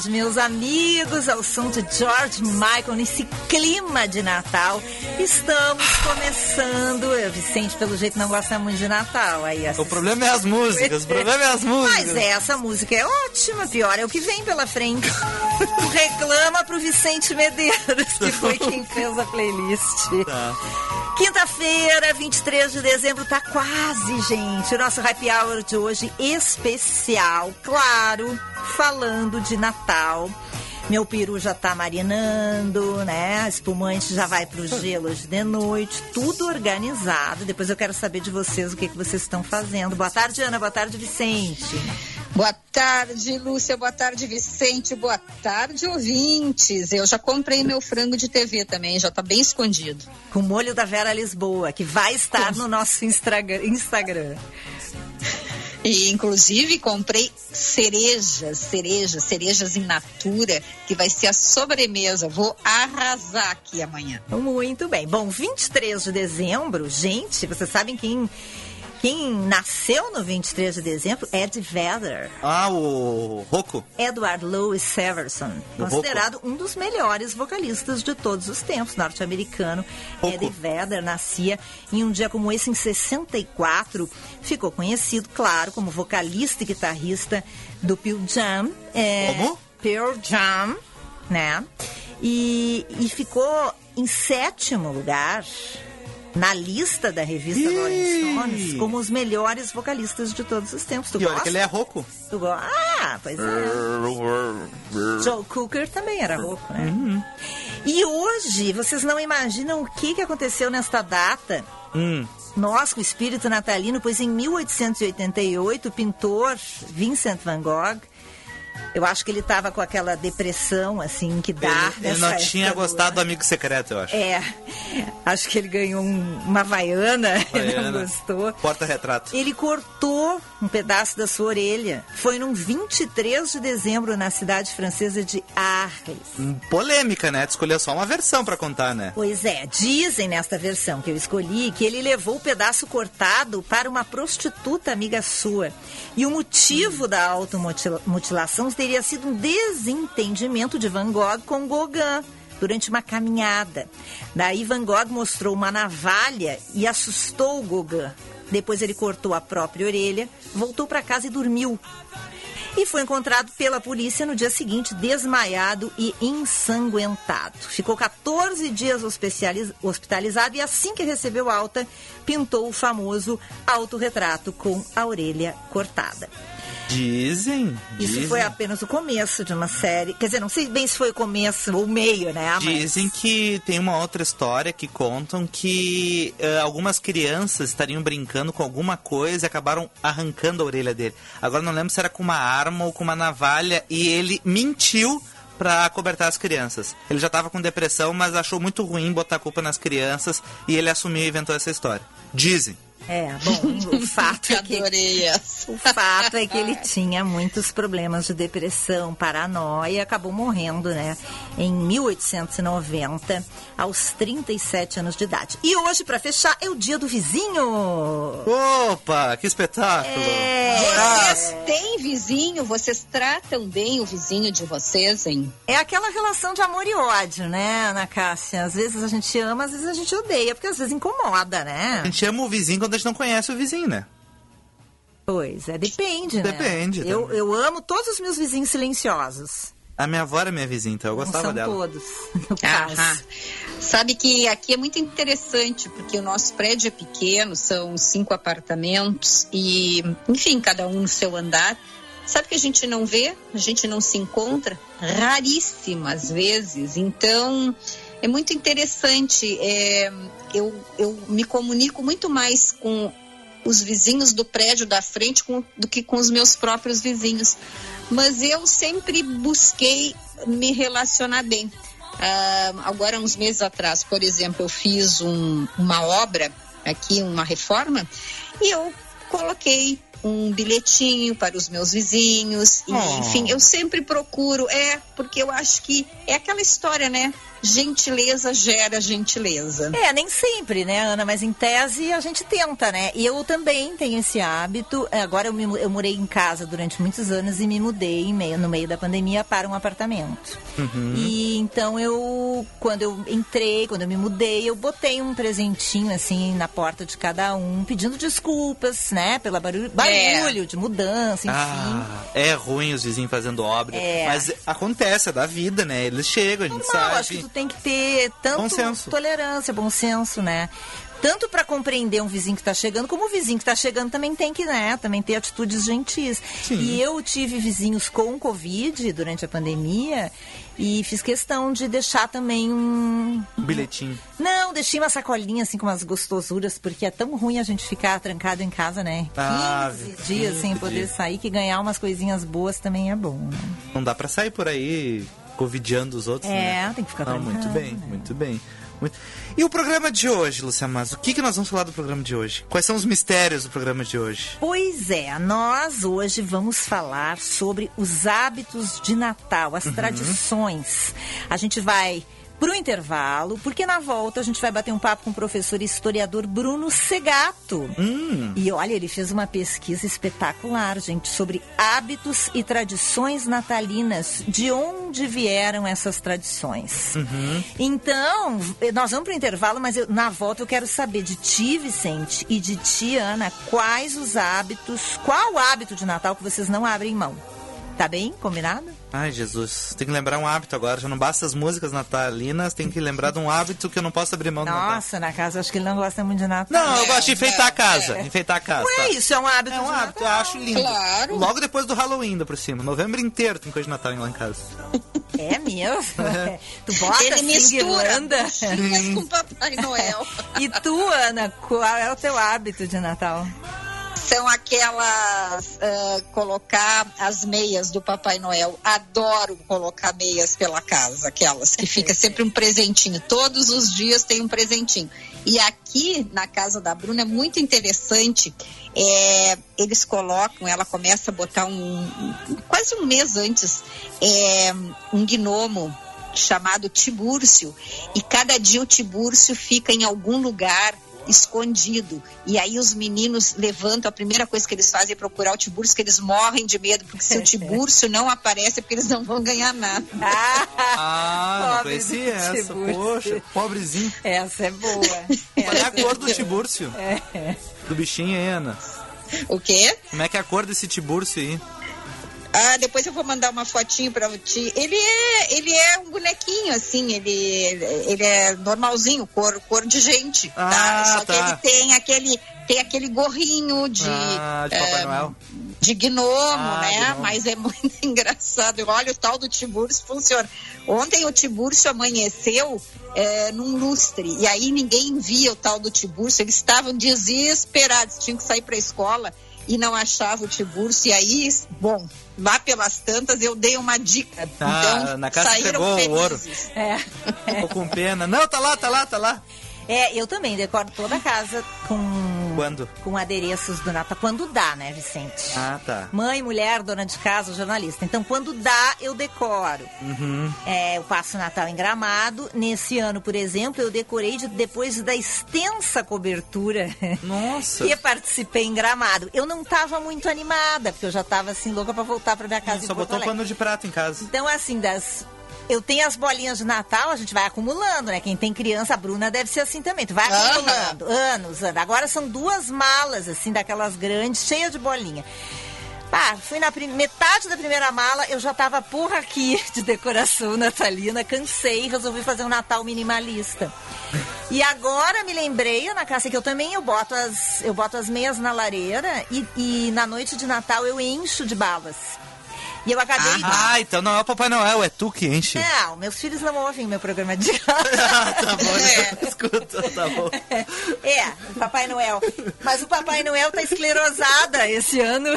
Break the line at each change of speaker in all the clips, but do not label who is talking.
Tarde, meus amigos. Ao som de George Michael, nesse clima de Natal, estamos começando. Eu, Vicente, pelo jeito, não gosta muito de Natal. Aí,
O problema é as músicas, o problema é as músicas.
Mas essa música é ótima, pior é o que vem pela frente. Reclama pro Vicente Medeiros, que foi quem fez a playlist.
Tá.
Quinta-feira, 23 de dezembro, tá quase, gente. O nosso happy hour de hoje especial, claro, falando de Natal. Meu peru já tá marinando, né? A espumante já vai pro gelo hoje de noite, tudo organizado. Depois eu quero saber de vocês o que, que vocês estão fazendo. Boa tarde, Ana. Boa tarde, Vicente.
Boa tarde, Lúcia. Boa tarde, Vicente. Boa tarde, ouvintes. Eu já comprei meu frango de TV também, já tá bem escondido.
Com o molho da Vera Lisboa, que vai estar no nosso Instagram.
E, inclusive, comprei cerejas, cerejas, cerejas in natura, que vai ser a sobremesa. Vou arrasar aqui amanhã.
Muito bem. Bom, 23 de dezembro, gente, vocês sabem quem, quem nasceu no 23 de dezembro? Ed Vedder.
Ah, o Rocco.
Edward Louis Severson,
O
considerado um dos melhores vocalistas de todos os tempos, norte-americano. Eddie Vedder nascia em um dia como esse, em 64. Ficou conhecido, claro, como vocalista e guitarrista do Pearl Jam. É,
Como?
Pearl Jam, né? E, e ficou em sétimo lugar na lista da revista
Ih!
Rolling Stones como os melhores vocalistas de todos os tempos. Tu
E olha
gosta?
que ele é Rocco.
Tu go- Ah, pois é. Joe Cooker também era rouco, né? E hoje, vocês não imaginam o que, que aconteceu nesta data?
Hum.
Nós, com o espírito natalino, pois em 1888, o pintor Vincent van Gogh, eu acho que ele estava com aquela depressão, assim, que dá.
Ele, ele não tinha
do
gostado do amigo secreto, eu acho.
É, acho que ele ganhou um- uma havaiana, ele não gostou.
Porta-retrato.
Ele cortou um pedaço da sua orelha. Foi num 23 de dezembro na cidade francesa de Arles.
Hum, Polêmica, né? Tu escolheu só uma versão pra contar, né?
Pois é, dizem nesta versão que eu escolhi que ele levou o pedaço cortado para uma prostituta amiga sua. E o motivo da automutilação teria sido um desentendimento de Van Gogh com Gauguin durante uma caminhada. Daí Van Gogh mostrou uma navalha e assustou Gauguin. Depois ele cortou a própria orelha, voltou para casa e dormiu e foi encontrado pela polícia no dia seguinte, desmaiado e ensanguentado. Ficou 14 dias hospitalizado e assim que recebeu alta, pintou o famoso autorretrato com a orelha cortada.
Dizem.
Isso
dizem,
foi apenas o começo de uma série. Quer dizer, não sei bem se foi o começo ou o meio, né? Mas-
Dizem que tem uma outra história que contam que eh, algumas crianças estariam brincando com alguma coisa e acabaram arrancando a orelha dele. Agora não lembro se era com uma arma ou com uma navalha e ele mentiu pra acobertar as crianças. Ele já tava com depressão, mas achou muito ruim botar a culpa nas crianças e ele assumiu e inventou essa história. Dizem.
É, bom, o fato é que. O fato é que ele tinha muitos problemas de depressão, paranoia e acabou morrendo, né? Em 1890, aos 37 anos de idade. E hoje, para fechar, é o dia do vizinho.
Opa, que espetáculo!
É,
Vocês têm vizinho? Vocês tratam bem o vizinho de vocês, hein?
é aquela relação de amor e ódio, né, Ana Cássia? Às vezes a gente ama, às vezes a gente odeia, porque às vezes incomoda, né?
A gente ama o vizinho quando a gente não conhece o vizinho, né?
Pois é, depende, né?
Depende
Eu,
também.
eu amo todos os meus vizinhos silenciosos.
A minha avó era minha vizinha, então eu
Não
gostava
são
dela.
todos, no caso.
Aham. Sabe que aqui é muito interessante, porque o nosso prédio é pequeno, são cinco apartamentos e, enfim, cada um no seu andar. Sabe que a gente não vê, a gente não se encontra raríssimas vezes. Então, é muito interessante. é, eu, eu me comunico muito mais com os vizinhos do prédio da frente com- do que com os meus próprios vizinhos. Mas eu sempre busquei me relacionar bem. Ah, agora, uns meses atrás, por exemplo, eu fiz um- uma obra aqui, uma reforma, e eu coloquei um bilhetinho para os meus vizinhos. E,
Oh.
Enfim, eu sempre procuro, é, porque eu acho que é aquela história, né? Gentileza gera gentileza.
É, nem sempre, né, Ana? Mas em tese a gente tenta, né? E eu também tenho esse hábito. É, Agora eu, me eu morei em casa durante muitos anos e me mudei em meio, no meio da pandemia para um apartamento. E então eu, quando eu entrei, quando eu me mudei, eu botei um presentinho assim na porta de cada um, pedindo desculpas, né? Pela barulho, barulho de mudança, enfim.
Ah, é ruim os vizinhos fazendo obra.
É.
Mas acontece, é da vida, né? Eles chegam, a gente
Normal,
sabe.
Tem que ter tanto
Bom senso.
tolerância, bom senso, né? Tanto para compreender um vizinho que tá chegando, como o vizinho que tá chegando também tem que, né, também ter atitudes gentis.
Sim.
E eu tive vizinhos com Covid durante a pandemia e fiz questão de deixar também um.
Um bilhetinho.
Não, deixei uma sacolinha assim com umas gostosuras, porque é tão ruim a gente ficar trancado em casa, né? 15
Ah,
dias
15
sem poder
dias.
sair, que ganhar umas coisinhas boas também é bom, né?
Não dá pra sair por aí covidiando os outros,
É,
né?
tem que ficar
Não, muito bem,
né?
muito bem. Muito- E o programa de hoje, Luciana Mas? O que, que nós vamos falar do programa de hoje? Quais são os mistérios do programa de hoje?
Pois é, nós hoje vamos falar sobre os hábitos de Natal, as tradições. A gente vai pro intervalo, porque na volta a gente vai bater um papo com o professor e historiador Bruno Segato.
Hum,
E olha, ele fez uma pesquisa espetacular, gente, sobre hábitos e tradições natalinas. De onde vieram essas tradições? Então, nós vamos para o intervalo, mas eu- na volta eu quero saber de ti, Vicente, e de ti, Ana, quais os hábitos, qual o hábito de Natal que vocês não abrem mão? Tá bem? Combinado?
Ai, Jesus. Tem que lembrar um hábito agora. Já não basta as músicas natalinas, tem que lembrar de um hábito que eu não posso abrir mão do Natal.
Nossa, na casa acho que ele não gosta muito de Natal.
Não, eu
É,
gosto de enfeitar
é,
a casa.
é.
Enfeitar a casa.
Ué,
tá.
isso é um hábito
É um
de
hábito, eu
Natal.
acho lindo.
Claro.
Logo depois do Halloween, ainda por cima. Novembro inteiro tem coisa de Natal lá em casa.
É mesmo? tu bota
Ele
assim,
mistura com Papai Noel.
E tu, Ana, qual é o teu hábito de Natal?
São aquelas ah, colocar as meias do Papai Noel. Adoro colocar meias pela casa, aquelas que fica sempre um presentinho. Todos os dias tem um presentinho. E aqui na casa da Bruna é muito interessante. é, eles colocam, ela começa a botar um, um- quase um mês antes, é, um gnomo chamado Tibúrcio. E cada dia o Tibúrcio fica em algum lugar escondido. E aí os meninos levantam, a primeira coisa que eles fazem é procurar o Tibúrcio, que eles morrem de medo, porque se o Tibúrcio não aparece é porque eles não vão ganhar nada.
Ah, não
Pobre
conhecia essa. Poxa, pobrezinho.
Essa é boa.
Qual é a
Essa
cor do
boa.
tibúrcio?
É.
Do bichinho aí, Ana?
O quê?
Como é que é a cor desse tibúrcio aí?
Ah, depois eu vou mandar uma fotinho pra ti. Ele é, ele é um bonequinho, assim, ele, ele é normalzinho, cor, cor de gente,
Ah,
tá? Só que
tá.
ele tem aquele, tem aquele gorrinho de,
Ah, de Papai
eh,
Noel.
de gnomo,
Ah,
né?
gnomo.
Mas é muito engraçado. Olha, o tal do Tiburcio funciona. Ontem o Tiburcio amanheceu eh, num lustre e aí ninguém via o tal do Tiburcio. Eles estavam desesperados, tinham que sair para a escola e não achava o Tiburcio. E aí, bom, lá pelas tantas eu dei uma dica.
Ah,
então
na casa
saíram
entregou o ouro.
felizes.
É.
Ficou com pena. Não, tá lá, tá lá, tá lá.
É, eu também decoro toda a casa com,
Quando?
com adereços do Natal. Quando dá, né, Vicente?
Ah, tá.
Mãe, mulher, dona de casa, jornalista. Então, quando dá, eu decoro.
Uhum.
É, eu passo o Natal em Gramado. Nesse ano, por exemplo, eu decorei de- depois da extensa cobertura
Nossa.
que participei em Gramado. Eu não estava muito animada, porque eu já estava assim louca para voltar para minha casa
Só botou pano de prata em casa.
Então, assim, das. Eu tenho as bolinhas de Natal, a gente vai acumulando, né? Quem tem criança, a Bruna deve ser assim também. Tu vai acumulando, anos, anos. Agora são duas malas, assim, daquelas grandes, cheias de bolinha. Ah, fui na metade da primeira mala, eu já tava porra aqui de decoração natalina, cansei, resolvi fazer um Natal minimalista. E agora me lembrei, na casa que eu também eu boto as, eu boto as meias na lareira e, e na noite de Natal eu encho de balas. E eu acabei.
Ah, então não é o Papai Noel, é tu que enche.
Não, meus filhos não ouvem meu programa de
Ah, tá bom, então escuta, tá bom.
É, Papai Noel. Mas o Papai Noel tá esclerosada esse ano.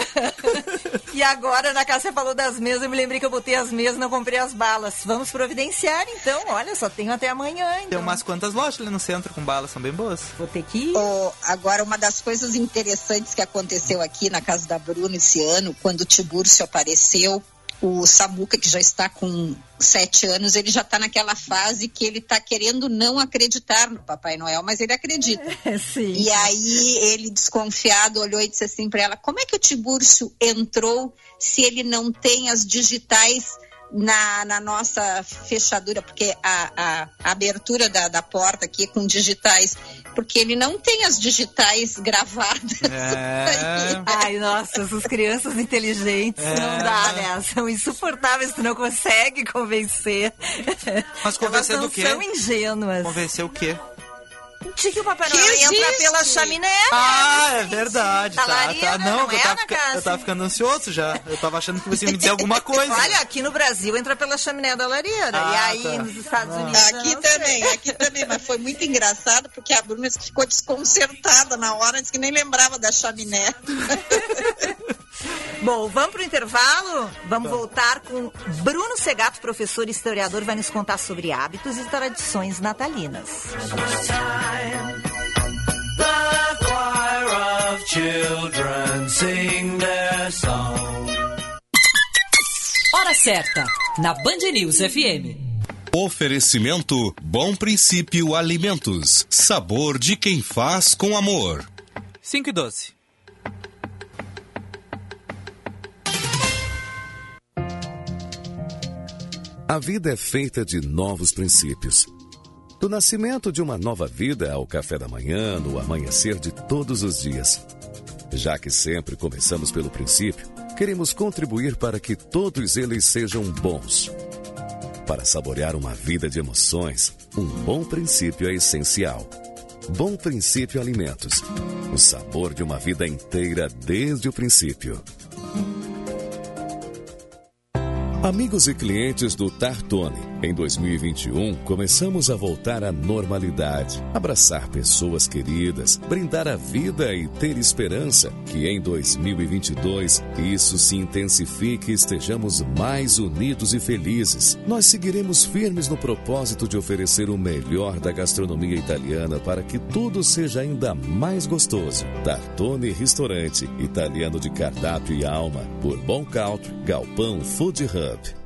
E agora, na casa você falou das mesas, eu me lembrei que eu botei as mesas, não comprei as balas. Vamos providenciar, então. Olha, só tenho até amanhã,
Tem
então.
umas quantas lojas ali no centro com balas, são bem boas.
Vou ter que ir.
Ô, agora, uma das coisas interessantes que aconteceu aqui na casa da Bruna esse ano, quando o Tibúrcio apareceu, o Samuca, que já está com sete anos, ele já está naquela fase que ele está querendo não acreditar no Papai Noel, mas ele acredita.
Sim.
E aí ele, desconfiado, olhou e disse assim para ela: como é que o Tibúrcio entrou se ele não tem as digitais na, na nossa fechadura? Porque a, a- a abertura da, da porta aqui é com digitais. Porque ele não tem as digitais gravadas.
É.
Ai, nossa, essas crianças inteligentes não dá, né? São insuportáveis, tu não consegue convencer.
Mas convencer do quê?
não são ingênuas.
Convencer o quê?
De que o Papai Noel entra
existe.
pela chaminé.
Ah,
né?
é verdade.
Da
Tá, tá. Não,
não
eu,
é,
tava
Cássia?
eu tava ficando ansioso já. Eu tava achando que você ia me dizer alguma coisa.
Olha, aqui no Brasil entra pela chaminé da lareira. e
Ah,
aí
tá.
nos Estados Unidos. eu
Aqui também, aqui também, mas foi muito engraçado porque a Bruna ficou desconcertada na hora, disse que nem lembrava da chaminé.
Bom, vamos pro intervalo? Vamos voltar com Bruno Segato, professor e historiador, vai nos contar sobre hábitos e tradições natalinas.
Hora certa, na Band News FM.
Oferecimento Bom Princípio Alimentos. Sabor de quem faz com amor.
5 e 12.
A vida é feita de novos princípios. Do nascimento de uma nova vida ao café da manhã, no amanhecer de todos os dias. Já que sempre começamos pelo princípio, queremos contribuir para que todos eles sejam bons. Para saborear uma vida de emoções, um bom princípio é essencial. Bom Princípio Alimentos. O sabor de uma vida inteira desde o princípio. Amigos e clientes do Tartone, em 2021 começamos a voltar à normalidade, abraçar pessoas queridas, brindar a vida e ter esperança que em 2022 isso se intensifique e estejamos mais unidos e felizes. Nós seguiremos firmes no propósito de oferecer o melhor da gastronomia italiana para que tudo seja ainda mais gostoso. Tartone Restaurante, italiano de cardápio e alma, por Bom Country, Galpão Food Hub.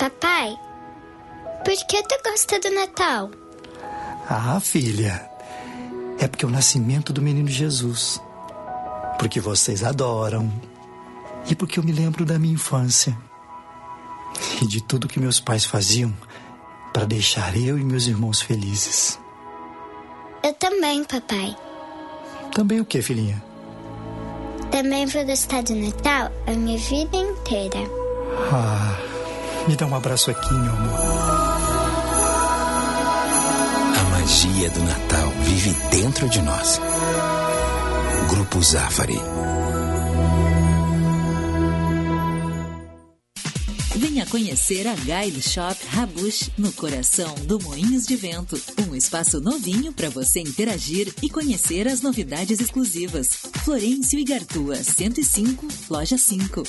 Papai, por que tu gosta do Natal?
Ah, filha, é porque é o nascimento do menino Jesus. Porque vocês adoram. E porque eu me lembro da minha infância. E de tudo que meus pais faziam para deixar eu e meus irmãos felizes.
Eu também, papai.
Também o que, filhinha?
Também vou gostar do Natal a minha vida inteira.
Ah, me dá um abraço aqui, meu amor.
A magia do Natal vive dentro de nós. Grupo Zafari.
Venha conhecer a Guide Shop Rabush no coração do Moinhos de Vento. Um espaço novinho para você interagir e conhecer as novidades exclusivas. Florencio e Gartua, 105, loja 5.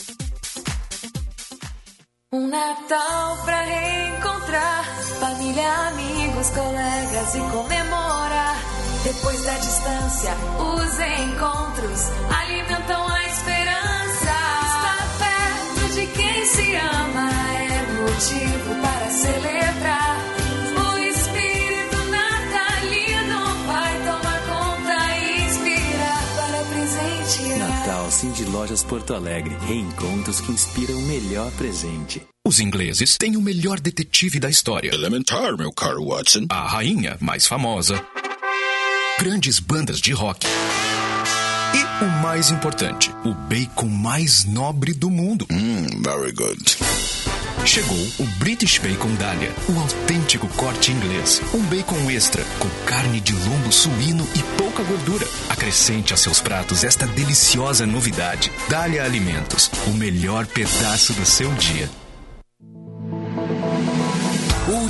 Um Natal pra reencontrar família, amigos, colegas e comemorar. Depois da distância, os encontros alimentam a esperança. Estar perto de quem se ama é motivo para celebrar.
Lojas Porto Alegre. Reencontros que inspiram o melhor presente.
Os ingleses têm o melhor detetive da história. Elementar, meu caro Watson. A rainha mais famosa. Grandes bandas de rock.
E o mais importante, o bacon mais nobre do mundo.
Mmm, very good.
Chegou o British Bacon Dahlia, o autêntico corte inglês. Um bacon extra, com carne de lombo suíno e pouca gordura. Acrescente a seus pratos esta deliciosa novidade. Dahlia Alimentos, o melhor pedaço do seu dia.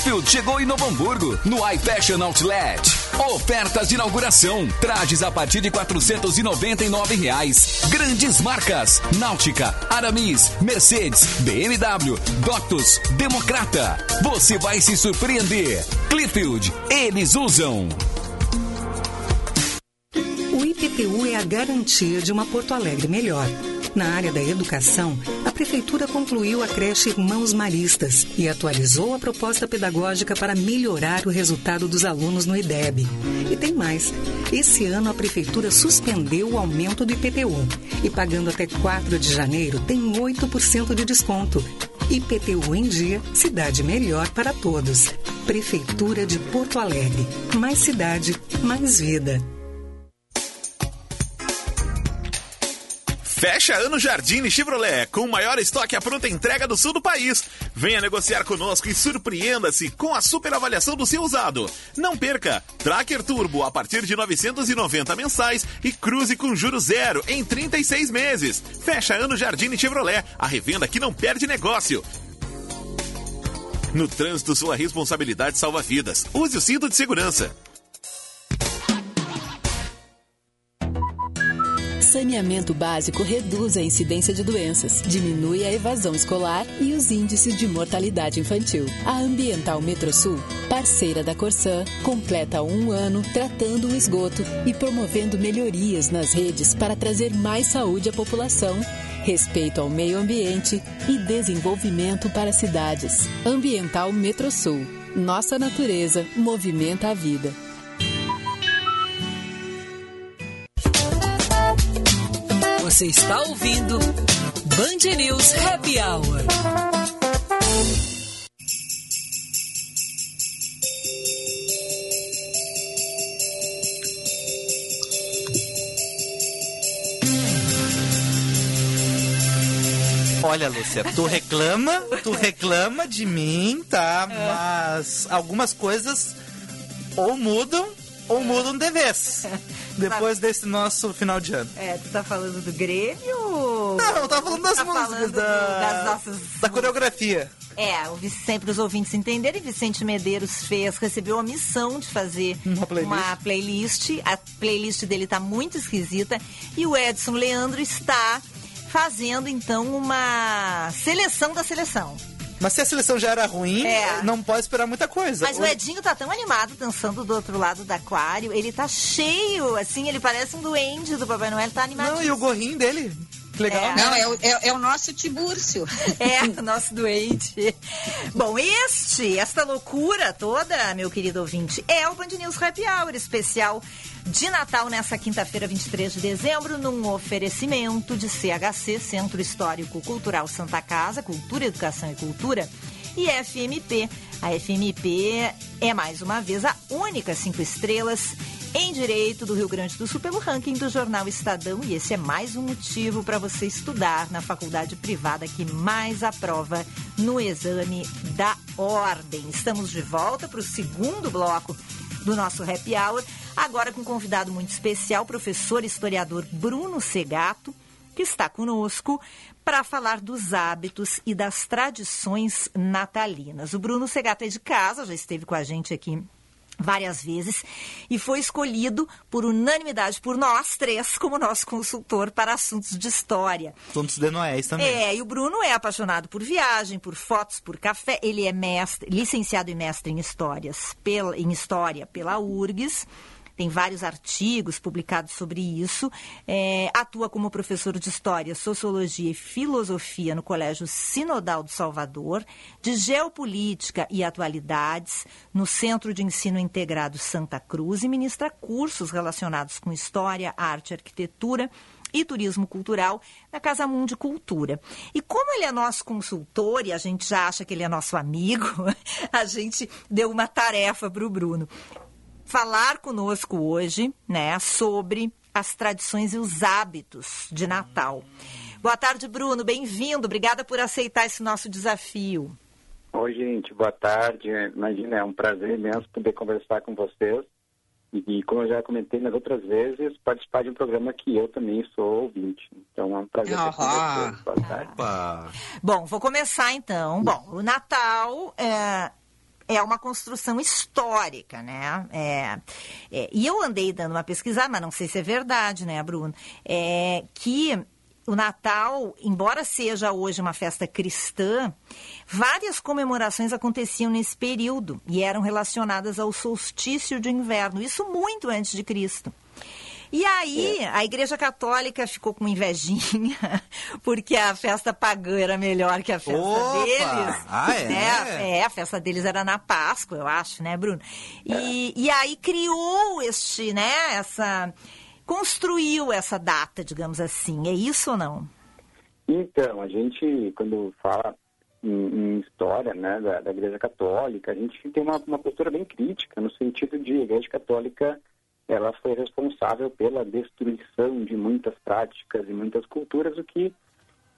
Clitfield chegou em Novo Hamburgo, no iFashion Outlet. Ofertas de inauguração. Trajes a partir de 499 reais. Grandes marcas. Náutica, Aramis, Mercedes, BMW, Doctus, Democrata. Você vai se surpreender. Clitfield, eles usam.
O IPTU é a garantia de uma Porto Alegre melhor. Na área da educação, Prefeitura concluiu a creche Irmãos Maristas e atualizou a proposta pedagógica para melhorar o resultado dos alunos no IDEB. E tem mais. Esse ano a Prefeitura suspendeu o aumento do IPTU e pagando até 4 de janeiro tem 8% de desconto. IPTU em dia, cidade melhor para todos. Prefeitura de Porto Alegre. Mais cidade, mais vida.
Fecha ano Jardine Chevrolet, com o maior estoque à pronta entrega do sul do país. Venha negociar conosco e surpreenda-se com a super avaliação do seu usado. Não perca! Tracker Turbo a partir de 990 mensais e cruze com juros zero em 36 meses. Fecha ano Jardine Chevrolet, a revenda que não perde negócio. No trânsito, sua responsabilidade salva vidas. Use o cinto de segurança.
Saneamento básico reduz a incidência de doenças, diminui a evasão escolar e os índices de mortalidade infantil. A Ambiental Metrosul, parceira da Corsã, completa um ano tratando o esgoto e promovendo melhorias nas redes para trazer mais saúde à população, respeito ao meio ambiente e desenvolvimento para cidades. Ambiental Metrosul. Nossa natureza movimenta a vida.
Você está ouvindo Band News Happy Hour.
Olha, Lúcia, tu reclama, tu reclama de mim, tá? Mas algumas coisas ou mudam ou mudam de vez. Depois desse nosso final de ano.
É, tu tá falando do Grêmio.
Não, eu tava falando das
tá
músicas,
falando
da-
das nossas...
Da coreografia.
É, o Vic- sempre os ouvintes entenderem, Vicente Medeiros fez, recebeu a missão de fazer
Uma playlist.
uma playlist. A playlist dele tá muito esquisita. E o Edson Leandro está fazendo, então, uma seleção da seleção.
Mas se a seleção já era ruim,
É.
não pode esperar muita coisa.
Mas o Edinho tá tão animado dançando do outro lado do aquário. Ele tá cheio, assim, ele parece um duende do Papai Noel, tá animado.
Não, e o gorrinho dele? Que legal.
Não, é o, é, é o nosso Tibúrcio.
É, o nosso doente. Bom, este, esta loucura toda, meu querido ouvinte, é o Band News Happy Hour especial de Natal nessa quinta-feira, 23 de dezembro, num oferecimento de CHC, Centro Histórico Cultural Santa Casa, Cultura, Educação e Cultura, e FMP. A FMP é, mais uma vez, a única cinco estrelas em Direito do Rio Grande do Sul pelo ranking do jornal Estadão. E esse é mais um motivo para você estudar na faculdade privada que mais aprova no exame da ordem. Estamos de volta para o segundo bloco do nosso Happy Hour, agora com um convidado muito especial, professor historiador Bruno Segato, que está conosco para falar dos hábitos e das tradições natalinas. O Bruno Segato é de casa, já esteve com a gente aqui várias vezes e foi escolhido por unanimidade por nós três como nosso consultor para assuntos de história.
Assuntos de Noéis também.
É, e o Bruno é apaixonado por viagem, por fotos, por café. Ele é mestre, licenciado e mestre em histórias, pela, em história pela URGS. Tem vários artigos publicados sobre isso. É, atua como professor de História, Sociologia e Filosofia no Colégio Sinodal do Salvador, de Geopolítica e Atualidades no Centro de Ensino Integrado Santa Cruz e ministra cursos relacionados com História, Arte, Arquitetura e turismo cultural na Casa Mundi Cultura. E como ele é nosso consultor e a gente já acha que ele é nosso amigo, a gente deu uma tarefa para o Bruno. Falar conosco hoje né, sobre as tradições e os hábitos de Natal. Boa tarde, Bruno. Bem-vindo. Obrigada por aceitar esse nosso desafio.
Oi, gente. Boa tarde. Imagina, é um prazer imenso poder conversar com vocês. E, como eu já comentei nas outras vezes, participar de um programa que eu também sou ouvinte. Então é um prazer estar com vocês. Boa tarde.
Bom, vou começar então. Bom, o Natal é, é uma construção histórica, né? É, é, e eu andei dando uma pesquisada, mas não sei se é verdade, né, Bruno? É, que o Natal, embora seja hoje uma festa cristã, várias comemorações aconteciam nesse período e eram relacionadas ao solstício de inverno, isso muito antes de Cristo. E aí, a Igreja Católica ficou com invejinha, porque a festa pagã era melhor que a festa
Opa!
deles.
Ah, é?
Né? É, a festa deles era na Páscoa, eu acho, né, Bruno? E, e aí criou este, né, essa construiu essa data, digamos assim. É isso ou não?
Então, a gente, quando fala em, em história né, da, da Igreja Católica, a gente tem uma, uma postura bem crítica, no sentido de a Igreja Católica ela foi responsável pela destruição de muitas práticas e muitas culturas, o que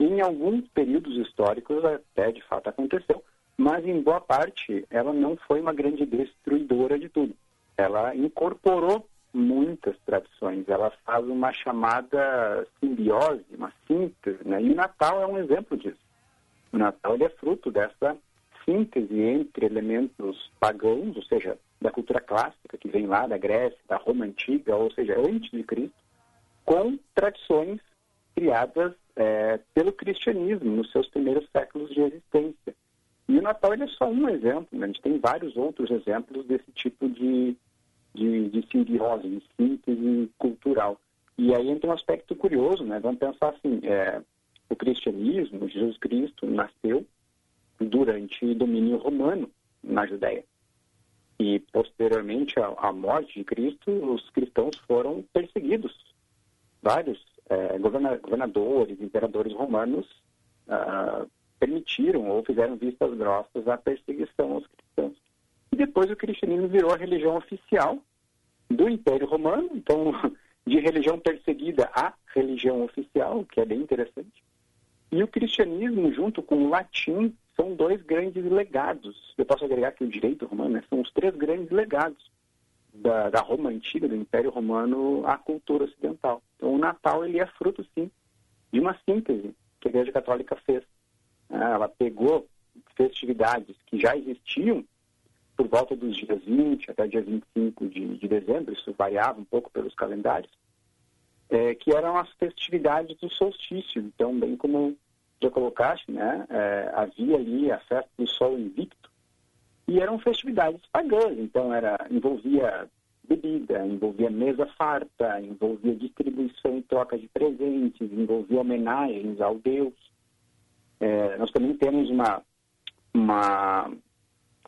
em alguns períodos históricos até de fato aconteceu, mas em boa parte ela não foi uma grande destruidora de tudo. Ela incorporou muitas tradições, ela faz uma chamada simbiose, uma síntese, né? e o Natal é um exemplo disso. O Natal é fruto dessa síntese entre elementos pagãos, ou seja, da cultura clássica, que vem lá da Grécia, da Roma Antiga, ou seja, antes de Cristo, com tradições criadas é, pelo cristianismo nos seus primeiros séculos de existência. E o Natal é só um exemplo, né? a gente tem vários outros exemplos desse tipo de, de, de simbiose, de síntese cultural. E aí entra um aspecto curioso, né? Vamos pensar assim, é, o cristianismo, Jesus Cristo, nasceu durante o domínio romano na Judéia. E posteriormente à, à morte de Cristo, os cristãos foram perseguidos. Vários é, governa governadores, imperadores romanos ah, permitiram ou fizeram vistas grossas à perseguição aos cristãos. E depois o cristianismo virou a religião oficial do Império Romano, então de religião perseguida a religião oficial, que é bem interessante. E o cristianismo, junto com o latim, são dois grandes legados. Eu posso agregar que o direito romano né, são os três grandes legados da, da Roma antiga, do Império Romano, à cultura ocidental. Então, o Natal ele é fruto, sim, de uma síntese que a Igreja Católica fez. Ah, Ela pegou festividades que já existiam por volta dos dias 20 até dia 25 de, de dezembro, isso variava um pouco pelos calendários, é, que eram as festividades do solstício. Então, bem como já colocaste, né, é, havia ali a festa do Sol Invicto, e eram festividades pagãs, então era, envolvia bebida, envolvia mesa farta, envolvia distribuição e troca de presentes, envolvia homenagens ao Deus. É, nós também temos uma, uma,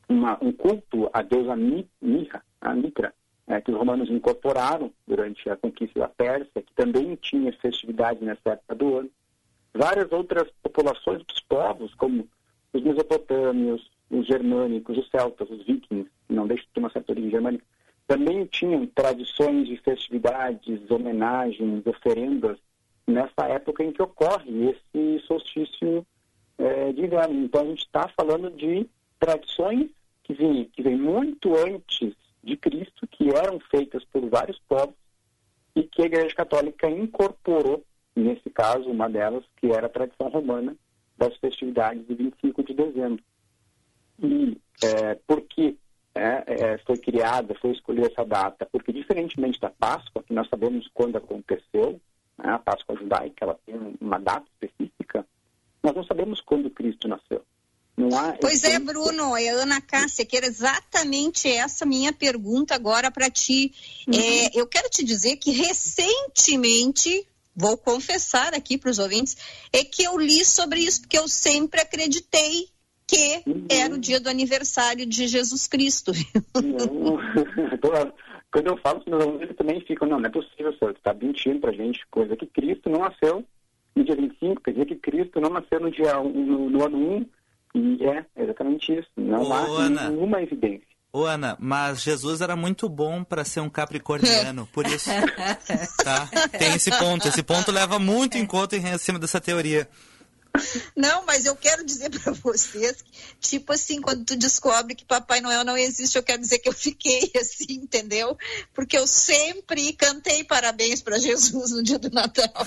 uma, um culto à deusa Mi- Mitra, a Mitra, é, que os romanos incorporaram durante a conquista da Pérsia, que também tinha festividades nessa época do ano. Várias outras populações, os povos, como os mesopotâmios, os germânicos, os celtas, os vikings, não deixam de ter uma certa origem germânica, também tinham tradições de festividades, homenagens, oferendas nessa época em que ocorre esse solstício eh, de inverno. Então a gente está falando de tradições que vêm que vem muito antes de Cristo, que eram feitas por vários povos e que a Igreja Católica incorporou, nesse caso, uma delas, que era a tradição romana das festividades de 25 de dezembro. E é, por que é, é, foi criada, foi escolhida essa data? Porque, diferentemente da Páscoa, que nós sabemos quando aconteceu, né, a Páscoa judaica ela tem uma data específica, nós não sabemos quando Cristo nasceu. Não há
Pois é, Bruno, é Ana Cássia, que era exatamente essa minha pergunta agora para ti. É, eu quero te dizer que recentemente, vou confessar aqui para os ouvintes, é que eu li sobre isso, porque eu sempre acreditei que era o dia do aniversário de Jesus Cristo.
Não. Quando eu falo para os meus alunos, eles também ficam, não, não é possível, senhor, tu está mentindo pra gente, coisa que Cristo não nasceu no dia 25, quer dizer que Cristo não nasceu no dia um, no, no ano 1, e é exatamente isso, não
Ô,
há
Ana.
nenhuma evidência.
Ô, Ana, mas Jesus era muito bom para ser um capricorniano, por isso, tá? Tem esse ponto. Esse ponto leva muito em conta em cima dessa teoria.
Não, mas eu quero dizer para vocês, que, tipo assim, quando tu descobre que Papai Noel não existe, eu quero dizer que eu fiquei assim, entendeu? Porque eu sempre cantei parabéns para Jesus no dia do Natal.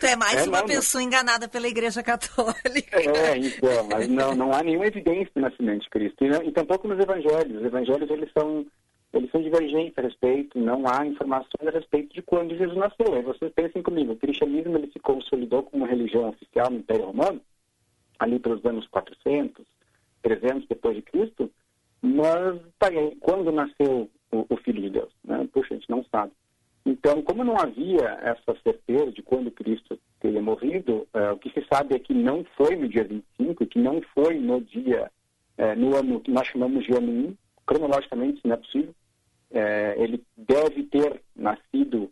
Tu é mais
É,
uma
não,
pessoa enganada pela Igreja Católica.
É, então, mas não, não há nenhuma evidência do nascimento de Cristo. E, não- e tampouco nos evangelhos. Os evangelhos, eles são, eles são divergentes a respeito, não há informações a respeito de quando Jesus nasceu. Aí vocês pensem comigo, o cristianismo ele se consolidou como religião oficial no Império Romano, ali pelos anos 400, 300 depois de Cristo, mas tá aí, quando nasceu o, o Filho de Deus? Né? Puxa, a gente não sabe. Então, como não havia essa certeza de quando Cristo teria morrido, eh, o que se sabe é que não foi no dia 25, que não foi no dia, eh, no ano que nós chamamos de ano 1, cronologicamente isso não é possível. Eh, ele deve ter nascido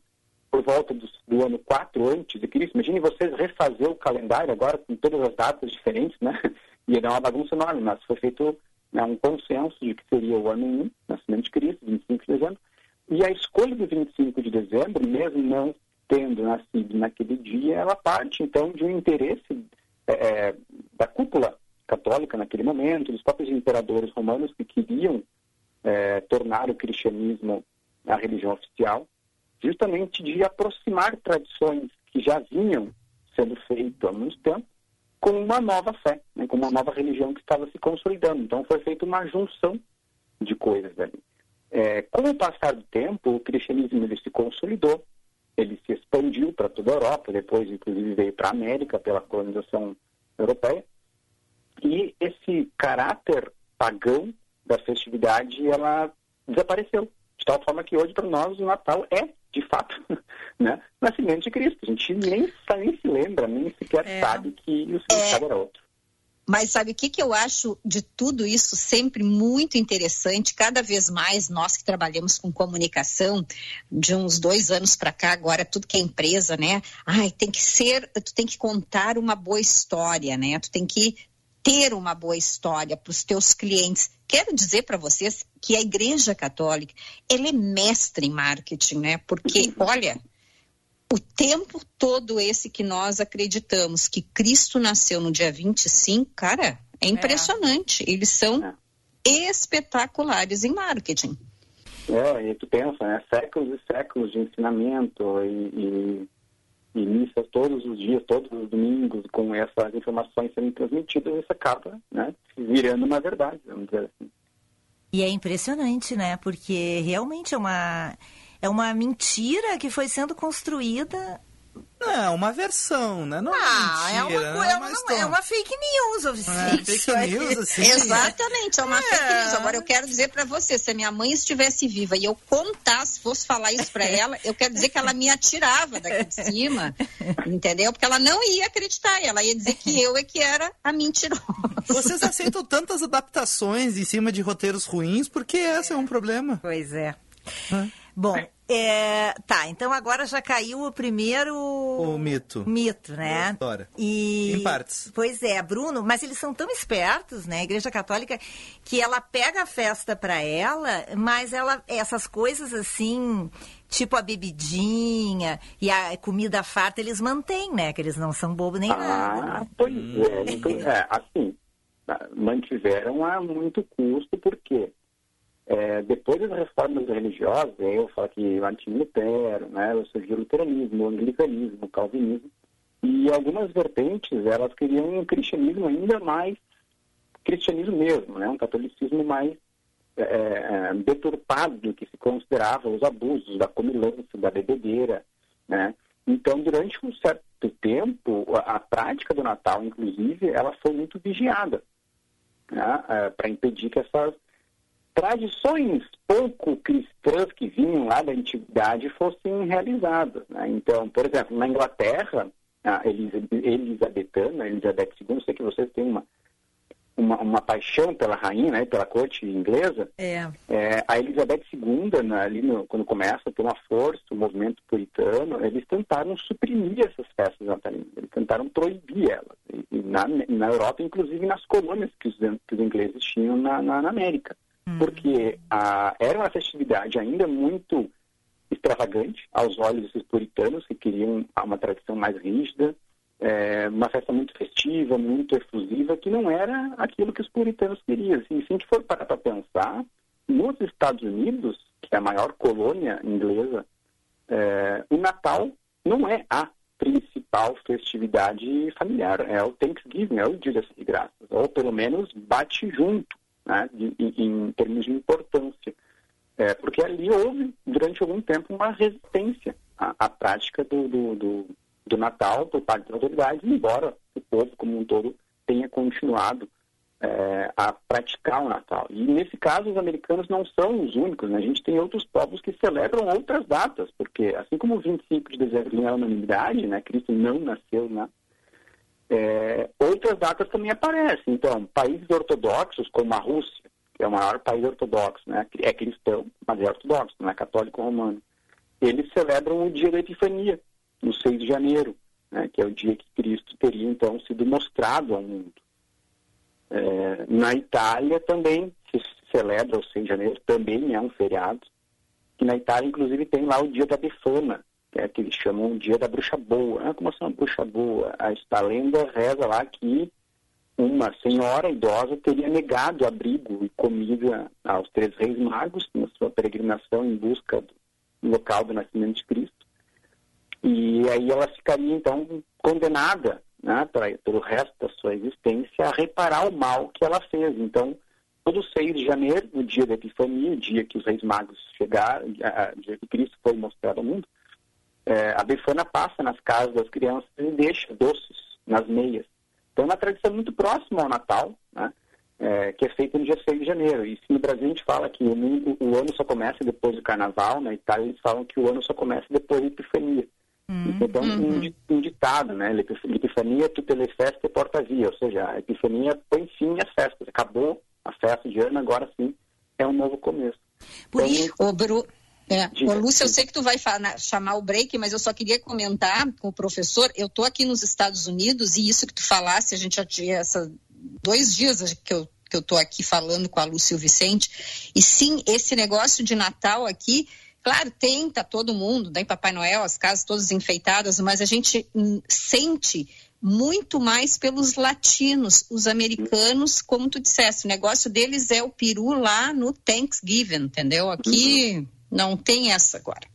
por volta do, do ano 4 antes de Cristo. Imagine vocês refazer o calendário agora com todas as datas diferentes, né? Ia dar uma bagunça enorme, mas foi feito né, um consenso de que seria o ano 1, nascimento de Cristo, 25 de dezembro. E a escolha do 25 de dezembro, mesmo não tendo nascido naquele dia, ela parte então de um interesse eh, da cúpula católica naquele momento, dos próprios imperadores romanos que queriam eh, tornar o cristianismo a religião oficial, justamente de aproximar tradições que já vinham sendo feitas há muito tempo com uma nova fé, né, com uma nova religião que estava se consolidando. Então foi feita uma junção de coisas ali. É, com o passar do tempo, o cristianismo ele se consolidou, ele se expandiu para toda a Europa, depois inclusive veio para a América pela colonização europeia. E esse caráter pagão da festividade, ela desapareceu. De tal forma que hoje para nós o Natal é, de fato, né, nascimento de Cristo. A gente nem, nem se lembra, nem sequer sabe que o significado era outro.
Mas sabe o que, que eu acho de tudo isso sempre muito interessante? Cada vez mais nós que trabalhamos com comunicação, de uns dois anos para cá, agora tudo que é empresa, né? Ai, tem que ser, tu tem que contar uma boa história, né? Tu tem que ter uma boa história para os teus clientes. Quero dizer para vocês que a Igreja Católica, ela é mestre em marketing, né? Porque, olha, o tempo todo esse que nós acreditamos que Cristo nasceu no dia 25, cara, é impressionante. Eles são espetaculares em marketing.
É, e tu pensa, né? Séculos e séculos de ensinamento e, e, e missas todos os dias, todos os domingos, com essas informações sendo transmitidas, isso acaba né, virando uma verdade, vamos dizer assim.
E é impressionante, né? Porque realmente é uma, é uma mentira que foi sendo construída.
Não, uma versão, né? Não
Ah,
é
é
mentira,
uma,
né?
é,
uma
uma,
história.
é uma fake news,
É,
oficial.
fake news, assim.
Exatamente, é uma fake news. Agora eu quero dizer para você, se a minha mãe estivesse viva e eu contasse, fosse falar isso para ela, eu quero dizer que ela me atirava daqui de cima, entendeu? Porque ela não ia acreditar, ela ia dizer que eu é que era a mentirosa.
Vocês aceitam tantas adaptações em cima de roteiros ruins, porque esse é um problema.
Pois é. Bom, é, tá, então agora já caiu o primeiro
O mito.
mito, né?
História.
E...
Em partes.
Pois é, Bruno, mas eles são tão espertos, né? A Igreja Católica, que ela pega a festa para ela, mas ela essas coisas assim, tipo a bebidinha e a comida farta, eles mantêm, né? Que eles não são bobo nem nada.
Ah, pois é, então, é, assim, ah, mantiveram a muito custo, porque é, depois das reformas religiosas, eu falo que Martin Lutero, né, surgiu o luteranismo, o anglicanismo, o calvinismo, e algumas vertentes, elas queriam um cristianismo ainda mais cristianismo mesmo, né, um catolicismo mais é, é, deturpado do que se considerava os abusos da comilança, da bebedeira, né? Então, durante um certo tempo, a, a prática do Natal, inclusive, ela foi muito vigiada né, para impedir que essas tradições pouco cristãs que vinham lá da antiguidade fossem realizadas. Né? Então, por exemplo, na Inglaterra, a Elizabeth II, sei que vocês têm uma, uma, uma paixão pela rainha, né, pela corte inglesa,
É.
é, a Elizabeth II, né, ali no- quando começa a ter uma força, o movimento puritano, eles tentaram suprimir essas festas natalinas, eles tentaram proibir elas. E, e na, na Europa, inclusive nas colônias que os, que os ingleses tinham na, na, na América. Porque a, era uma festividade ainda muito extravagante aos olhos desses puritanos que queriam uma tradição mais rígida, é, uma festa muito festiva, muito efusiva, que não era aquilo que os puritanos queriam. Assim, se a gente for parar para pensar, nos Estados Unidos, que é a maior colônia inglesa, é, o Natal não é a principal festividade familiar, é o Thanksgiving, é o Dia de Graças, ou pelo menos bate junto, né, de- em, termos de importância. É, porque ali houve, durante algum tempo, uma resistência à, à prática do, do, do, do Natal por parte das autoridades, embora o povo como um todo tenha continuado é, a praticar o Natal. E nesse caso, os americanos não são os únicos, né? a gente tem outros povos que celebram outras datas, porque assim como o 25 de dezembro não é unanimidade, né? Cristo não nasceu na é, outras datas também aparecem. Então, países ortodoxos, como a Rússia, que é o maior país ortodoxo, né? é cristão, mas é ortodoxo, não é católico romano, eles celebram o dia da Epifania, no 6 de janeiro, né? que é o dia que Cristo teria, então, sido mostrado ao mundo. É, na Itália também se celebra o 6 de janeiro, também é um feriado, que na Itália, inclusive, tem lá o dia da Befana, que é que eles chamam o dia da bruxa boa. Ah, como assim uma bruxa boa? A, a lenda reza lá que uma senhora idosa teria negado abrigo e comida aos três reis magos na sua peregrinação em busca do local do nascimento de Cristo. E aí ela ficaria, então, condenada né, pra, pelo resto da sua existência a reparar o mal que ela fez. Então, todo 6 de janeiro, no dia da Epifania, o dia que os reis magos chegaram, o dia que Cristo foi mostrado ao mundo, é, a Befana passa nas casas das crianças e deixa doces nas meias. Então, é uma tradição muito próxima ao Natal, né? é, que é feita no dia 6 de janeiro. E se no Brasil a gente fala que o, mundo- o ano só começa depois do Carnaval, na Itália eles falam que o ano só começa depois da Epifania. Então, um, di- um ditado, né? Epifania, tutte le feste porta via. Ou seja, a Epifania põe fim às festas. Acabou a festa de ano, agora sim é um novo começo.
Por
Então,
isso, ô, Bru... É.
Diga,
Ô, Lúcia, eu sei que tu vai chamar o break, mas eu só queria comentar com o professor. Eu estou aqui nos Estados Unidos e isso que tu falasse, a gente já tinha essa, dois dias que eu que eu estou aqui falando com a Lúcia e o Vicente. E sim, esse negócio de Natal aqui, claro, tem, tá todo mundo, tem Papai Noel, as casas todas enfeitadas, mas a gente hum, sente muito mais pelos latinos, os americanos, como tu disseste, o negócio deles é o peru lá no Thanksgiving, entendeu? Aqui não tem essa agora.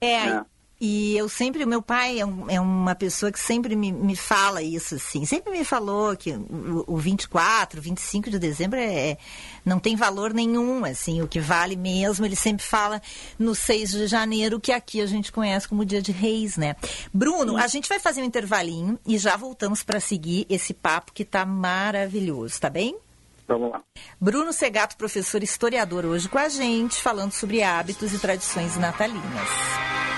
É, e eu sempre, o meu pai é, um- é uma pessoa que sempre me, me fala isso, assim. Sempre me falou que o, o 24, 25 de dezembro é, é- não tem valor nenhum, assim. O que vale mesmo, ele sempre fala no 6 de janeiro, que aqui a gente conhece como dia de reis, né? Bruno, a gente vai fazer um intervalinho e já voltamos para seguir esse papo que tá maravilhoso, tá bem?
Vamos lá.
Bruno Segato, professor historiador, hoje com a gente, falando sobre hábitos e tradições natalinas.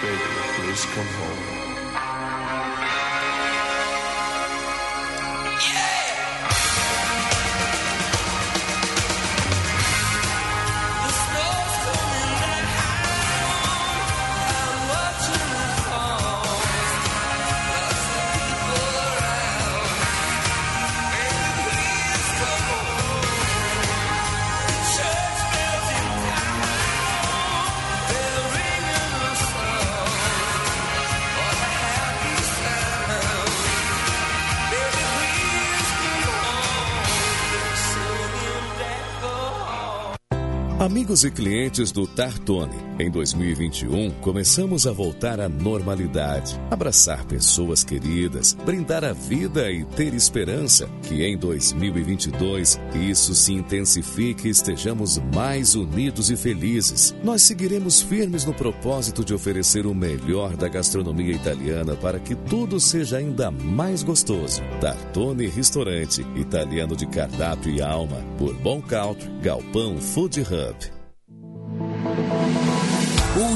Baby,
Amigos e clientes do Tartone, em 2021 começamos a voltar à normalidade, abraçar pessoas queridas, brindar a vida e ter esperança que em 2022 isso se intensifique e estejamos mais unidos e felizes. Nós seguiremos firmes no propósito de oferecer o melhor da gastronomia italiana para que tudo seja ainda mais gostoso. Tartone Restaurante, italiano de cardápio e alma, por Bom Country, Galpão Food Hub.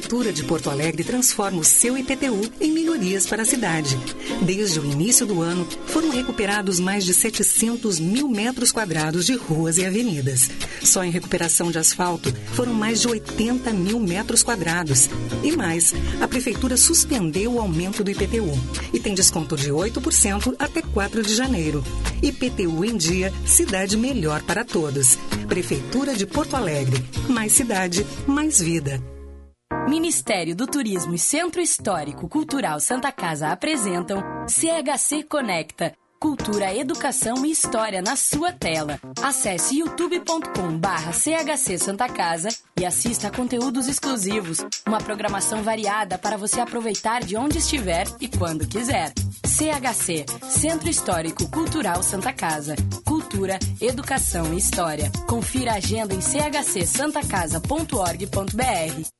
Prefeitura de Porto Alegre transforma o seu IPTU em melhorias para a cidade. Desde o início do ano, foram recuperados mais de 700 mil metros quadrados de ruas e avenidas. Só em recuperação de asfalto foram mais de 80 mil metros quadrados. E mais, a Prefeitura suspendeu o aumento do IPTU e tem desconto de 8% até 4 de janeiro. IPTU em dia, cidade melhor para todos. Prefeitura de Porto Alegre. Mais cidade, mais vida.
Ministério do Turismo e Centro Histórico Cultural Santa Casa apresentam CHC Conecta. Cultura, educação e história na sua tela. Acesse youtube.com barra CHC Santa Casa e assista a conteúdos exclusivos. Uma programação variada para você aproveitar de onde estiver e quando quiser. CHC, Centro Histórico Cultural Santa Casa. Cultura, educação e história. Confira a agenda em chcsantacasa.org.br.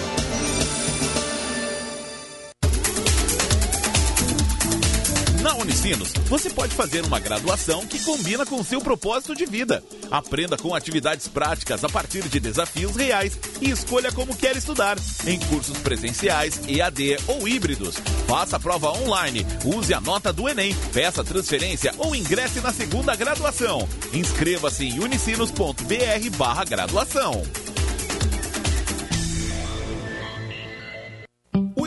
Na Unicinos, você pode fazer uma graduação que combina com o seu propósito de vida. Aprenda com atividades práticas a partir de desafios reais e escolha como quer estudar, em cursos presenciais, EAD ou híbridos. Faça a prova online, use a nota do Enem, peça transferência ou ingresse na segunda graduação. Inscreva-se em unicinos.br barra graduação.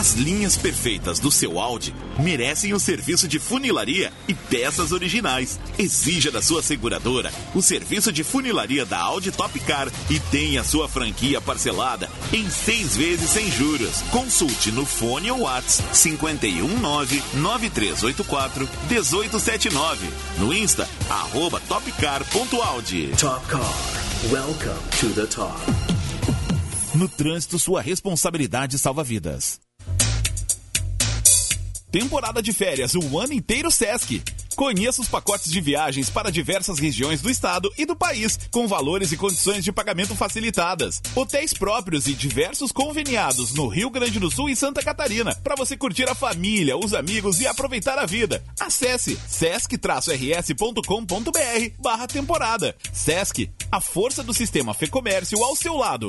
As linhas perfeitas do seu Audi merecem o serviço de funilaria e peças originais. Exija da sua seguradora o serviço de funilaria da Audi Top Car e tenha sua franquia parcelada em seis vezes sem juros. Consulte no fone ou WhatsApp 519-9384 1879. No Insta, arroba topcar.audi.
Top Car. Welcome to the top.
No trânsito, sua responsabilidade salva vidas. Temporada de férias, o ano inteiro Sesc. Conheça os pacotes de viagens para diversas regiões do estado e do país, com valores e condições de pagamento facilitadas. Hotéis próprios e diversos conveniados no Rio Grande do Sul e Santa Catarina, para você curtir a família, os amigos e aproveitar a vida. Acesse sesc-rs.com.br barra temporada. Sesc, a força do sistema Fê Comércio ao seu lado.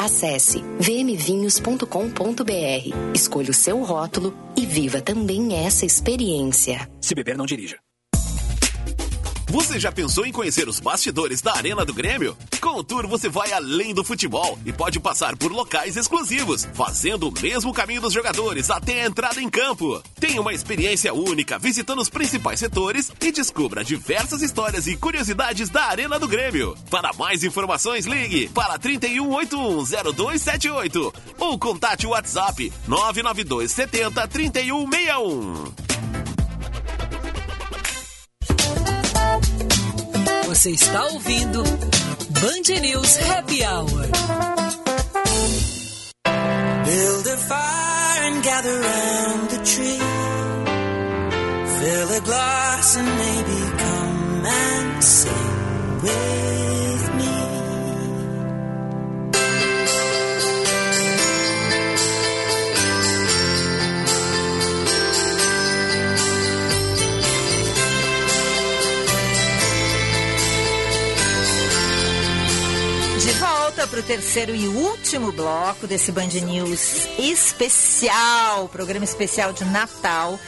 Acesse vmvinhos.com.br, escolha o seu rótulo e viva também essa experiência.
Se beber, não dirija.
Você já pensou em conhecer os bastidores da Arena do Grêmio? Com o Tour você vai além do futebol e pode passar por locais exclusivos, fazendo o mesmo caminho dos jogadores até a entrada em campo. Tenha uma experiência única visitando os principais setores e descubra diversas histórias e curiosidades da Arena do Grêmio. Para mais informações, ligue para 31810278 ou contate o WhatsApp 992 70 3161.
Você está ouvindo Band News Happy Hour.
Build a fire and gather round the tree. Fill a glass and maybe come and sing with
para o terceiro e último bloco desse Band News especial, programa especial de Natal.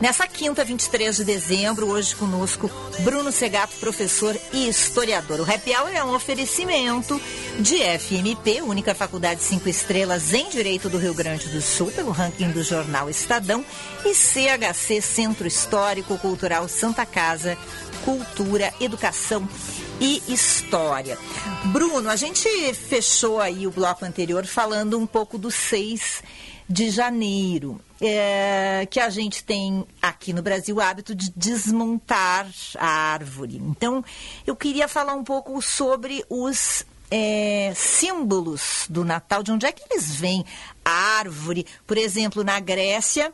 Nessa quinta, 23 de dezembro, hoje conosco, Bruno Segato, professor e historiador. O Happy Hour é um oferecimento de FMP, única faculdade cinco estrelas em Direito do Rio Grande do Sul, pelo ranking do jornal Estadão, e CHC, Centro Histórico Cultural Santa Casa, Cultura, Educação e História. Bruno, a gente fechou aí o bloco anterior falando um pouco do 6 de janeiro, é, que a gente tem aqui no Brasil o hábito de desmontar a árvore. Então, eu queria falar um pouco sobre os é, símbolos do Natal, de onde é que eles vêm? A árvore, por exemplo, na Grécia,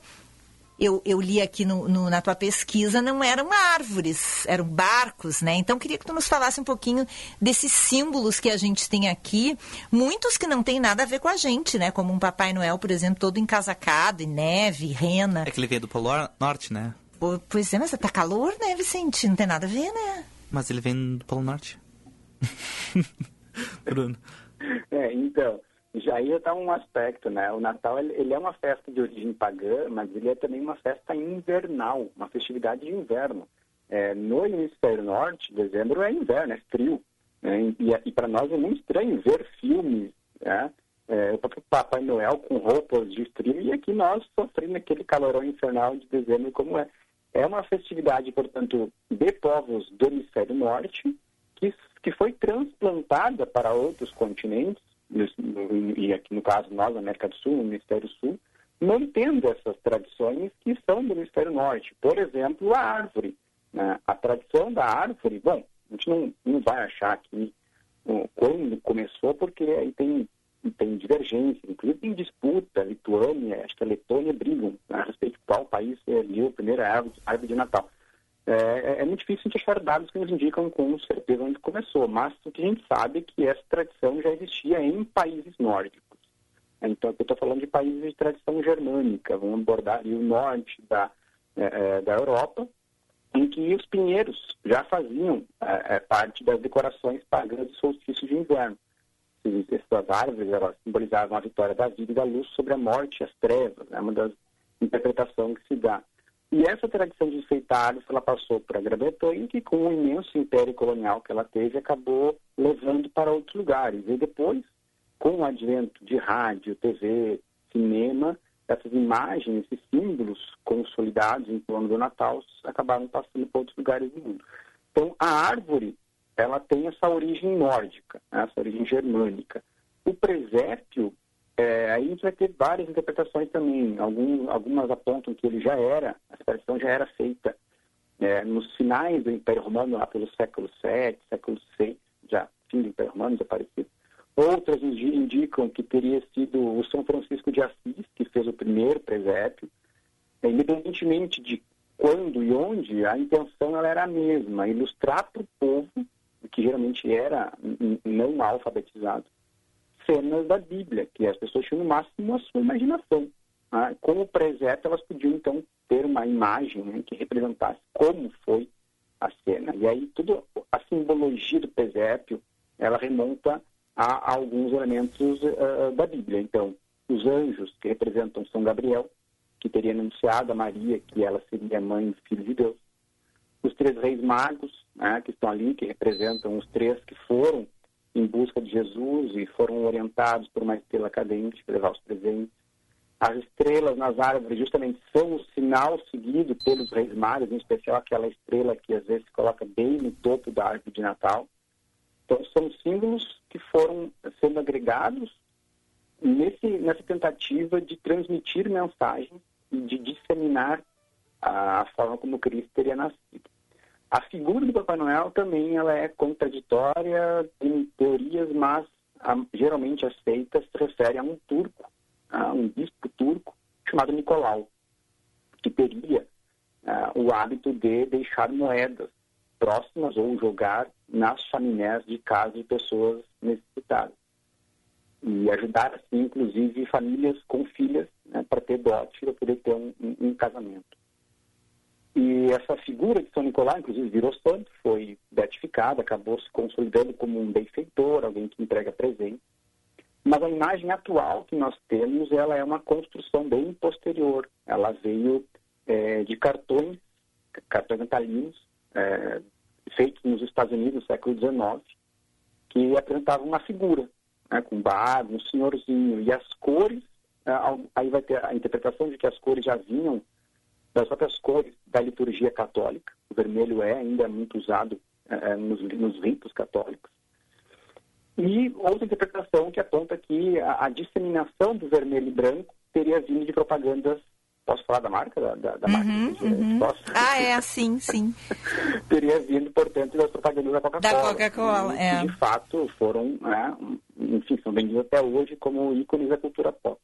eu, eu li aqui no, no- na tua pesquisa, não eram árvores, eram barcos, né? Então, queria que tu nos falasse um pouquinho desses símbolos que a gente tem aqui, muitos que não têm nada a ver com a gente, né? Como um Papai Noel, por exemplo, todo encasacado, e neve, rena.
É que ele veio do Polo Norte, né?
Pois é, mas tá calor, né, Vicente? Não tem nada a ver, né?
Mas ele vem do Polo Norte. Bruno.
É, então, já aí está um aspecto, né? O Natal, ele, é uma festa de origem pagã, mas ele é também uma festa invernal, uma festividade de inverno. É, no hemisfério norte, dezembro é inverno, é frio. né? E, e para nós é muito estranho ver filmes, né? É, o Papai Noel com roupas de frio e aqui nós sofrendo aquele calorão infernal de dezembro como é. É uma festividade, portanto, de povos do hemisfério norte, que, que foi transplantada para outros continentes, e- aqui no caso nós, América do Sul, no Hemisfério Sul, mantendo essas tradições que são do Hemisfério Norte. Por exemplo, a árvore. né? A tradição da árvore, bom, a gente não, não vai achar aqui quando começou, porque aí tem, tem divergência, inclusive tem disputa, Lituânia, acho que a Letônia brigam né, a respeito de qual país ergueu a primeira árvore, árvore de Natal. É, é- é muito difícil a gente achar dados que nos indicam com certeza onde começou, mas o que a gente sabe é que essa tradição já existia em países nórdicos. Então, eu estou falando de países de tradição germânica, vamos abordar ali o norte da, eh, eh, da Europa, em que os pinheiros já faziam eh, eh, parte das decorações pagãs do solstício de inverno. Essas árvores elas simbolizavam a vitória da vida e da luz sobre a morte e as trevas, é uma das interpretações que se dá. E essa tradição de enfeitar árvores, ela passou para a Grã-Bretanha, que com o imenso império colonial que ela teve, acabou levando para outros lugares. E depois, com o advento de rádio, TV, cinema, essas imagens, esses símbolos consolidados em torno do Natal acabaram passando para outros lugares do mundo. Então, a árvore, ela tem essa origem nórdica, né, essa origem germânica. O presépio, é, aí a gente vai ter várias interpretações também. Algum, algumas apontam que ele já era, essa tradição já era feita é, nos finais do Império Romano, lá pelo século VII, século VI, já fim do Império Romano, desaparecido. Outras indi- indicam que teria sido o São Francisco de Assis que fez o primeiro presépio. É, Independentemente de quando e onde, a intenção ela era a mesma, ilustrar para o povo, que geralmente era não alfabetizado, cenas da Bíblia, que as pessoas tinham no máximo a sua imaginação. né? Com o presépio, elas podiam então ter uma imagem né, que representasse como foi a cena. E aí, tudo a simbologia do presépio, ela remonta a alguns elementos ah, da Bíblia. Então, os anjos, que representam São Gabriel, que teria anunciado a Maria que ela seria mãe do Filho de Deus. Os três reis magos, né, que estão ali, que representam os três que foram em busca de Jesus e foram orientados por uma estrela cadente para levar os presentes. As estrelas nas árvores justamente são o sinal seguido pelos reis magos, em especial aquela estrela que às vezes se coloca bem no topo da árvore de Natal. Então, são símbolos que foram sendo agregados nesse, nessa tentativa de transmitir mensagem e de disseminar a, forma como Cristo teria nascido. A figura do Papai Noel também ela é contraditória em teorias, mas a, geralmente aceita se refere a um turco, a um bispo turco chamado Nicolau, que teria ah, o hábito de deixar moedas próximas ou jogar nas chaminés de casa de pessoas necessitadas. E ajudar, assim, inclusive, famílias com filhas né, para ter dote, para poder ter um, um- um casamento. E essa figura de São Nicolau, inclusive, virou santo, foi beatificada, acabou se consolidando como um benfeitor, alguém que entrega presente. Mas a imagem atual que nós temos, ela é uma construção bem posterior. Ela veio eh, de cartões, cartões natalinos, eh, feitos nos Estados Unidos no século XIX, que apresentavam uma figura, né, com barba, um senhorzinho. E as cores, ao- aí vai ter a interpretação de que as cores já vinham das próprias cores da liturgia católica. O vermelho é ainda muito usado eh, nos, nos ritos católicos. E outra interpretação que aponta que a, a disseminação do vermelho e branco teria vindo de propagandas. Posso falar da marca? Da, da, da marca?
Uhum,
que-
uhum.
Posso?
Ah, é, sim, sim.
teria vindo, portanto, das propagandas da Coca-Cola.
Da Coca-Cola, é.
De fato, foram, né, enfim, são vendidos até hoje como ícones da cultura pop.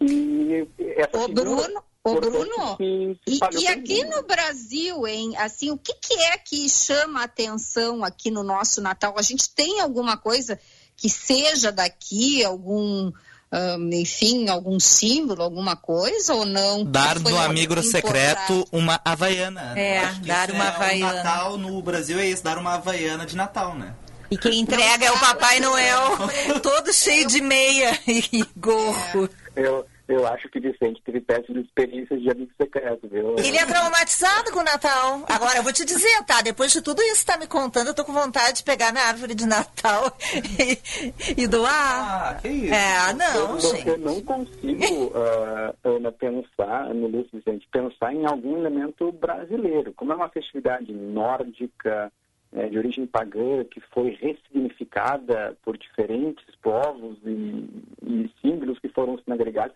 E essa
Ô,
figura,
Bruno, ô, Bruno, E, e aqui no Brasil, hein? Assim, o que, que é que chama a atenção aqui no nosso Natal? A gente tem alguma coisa que seja daqui, algum, ahn, enfim, algum símbolo, alguma coisa ou não?
Dar do amigo
importado?
secreto uma havaiana.
É,
acho que
dar uma
é,
havaiana.
O Natal no Brasil é isso, dar uma havaiana de Natal, né?
E quem entrega é o Papai Noel, todo cheio de meia e gorro.
Eu, eu acho que Vicente teve péssimas experiências de amigo secreto, viu?
Ele é traumatizado com o Natal. Agora, eu vou te dizer, tá? Depois de tudo isso que tá me contando, eu tô com vontade de pegar minha árvore de Natal e, e doar.
Ah, que isso?
É, não,
eu,
gente.
eu não consigo, ah, Ana, pensar, no Lúcio Vicente, pensar em algum elemento brasileiro. Como é uma festividade nórdica, eh, de origem pagã, que foi ressignificada por diferentes povos e, e símbolos que foram sendo agregados,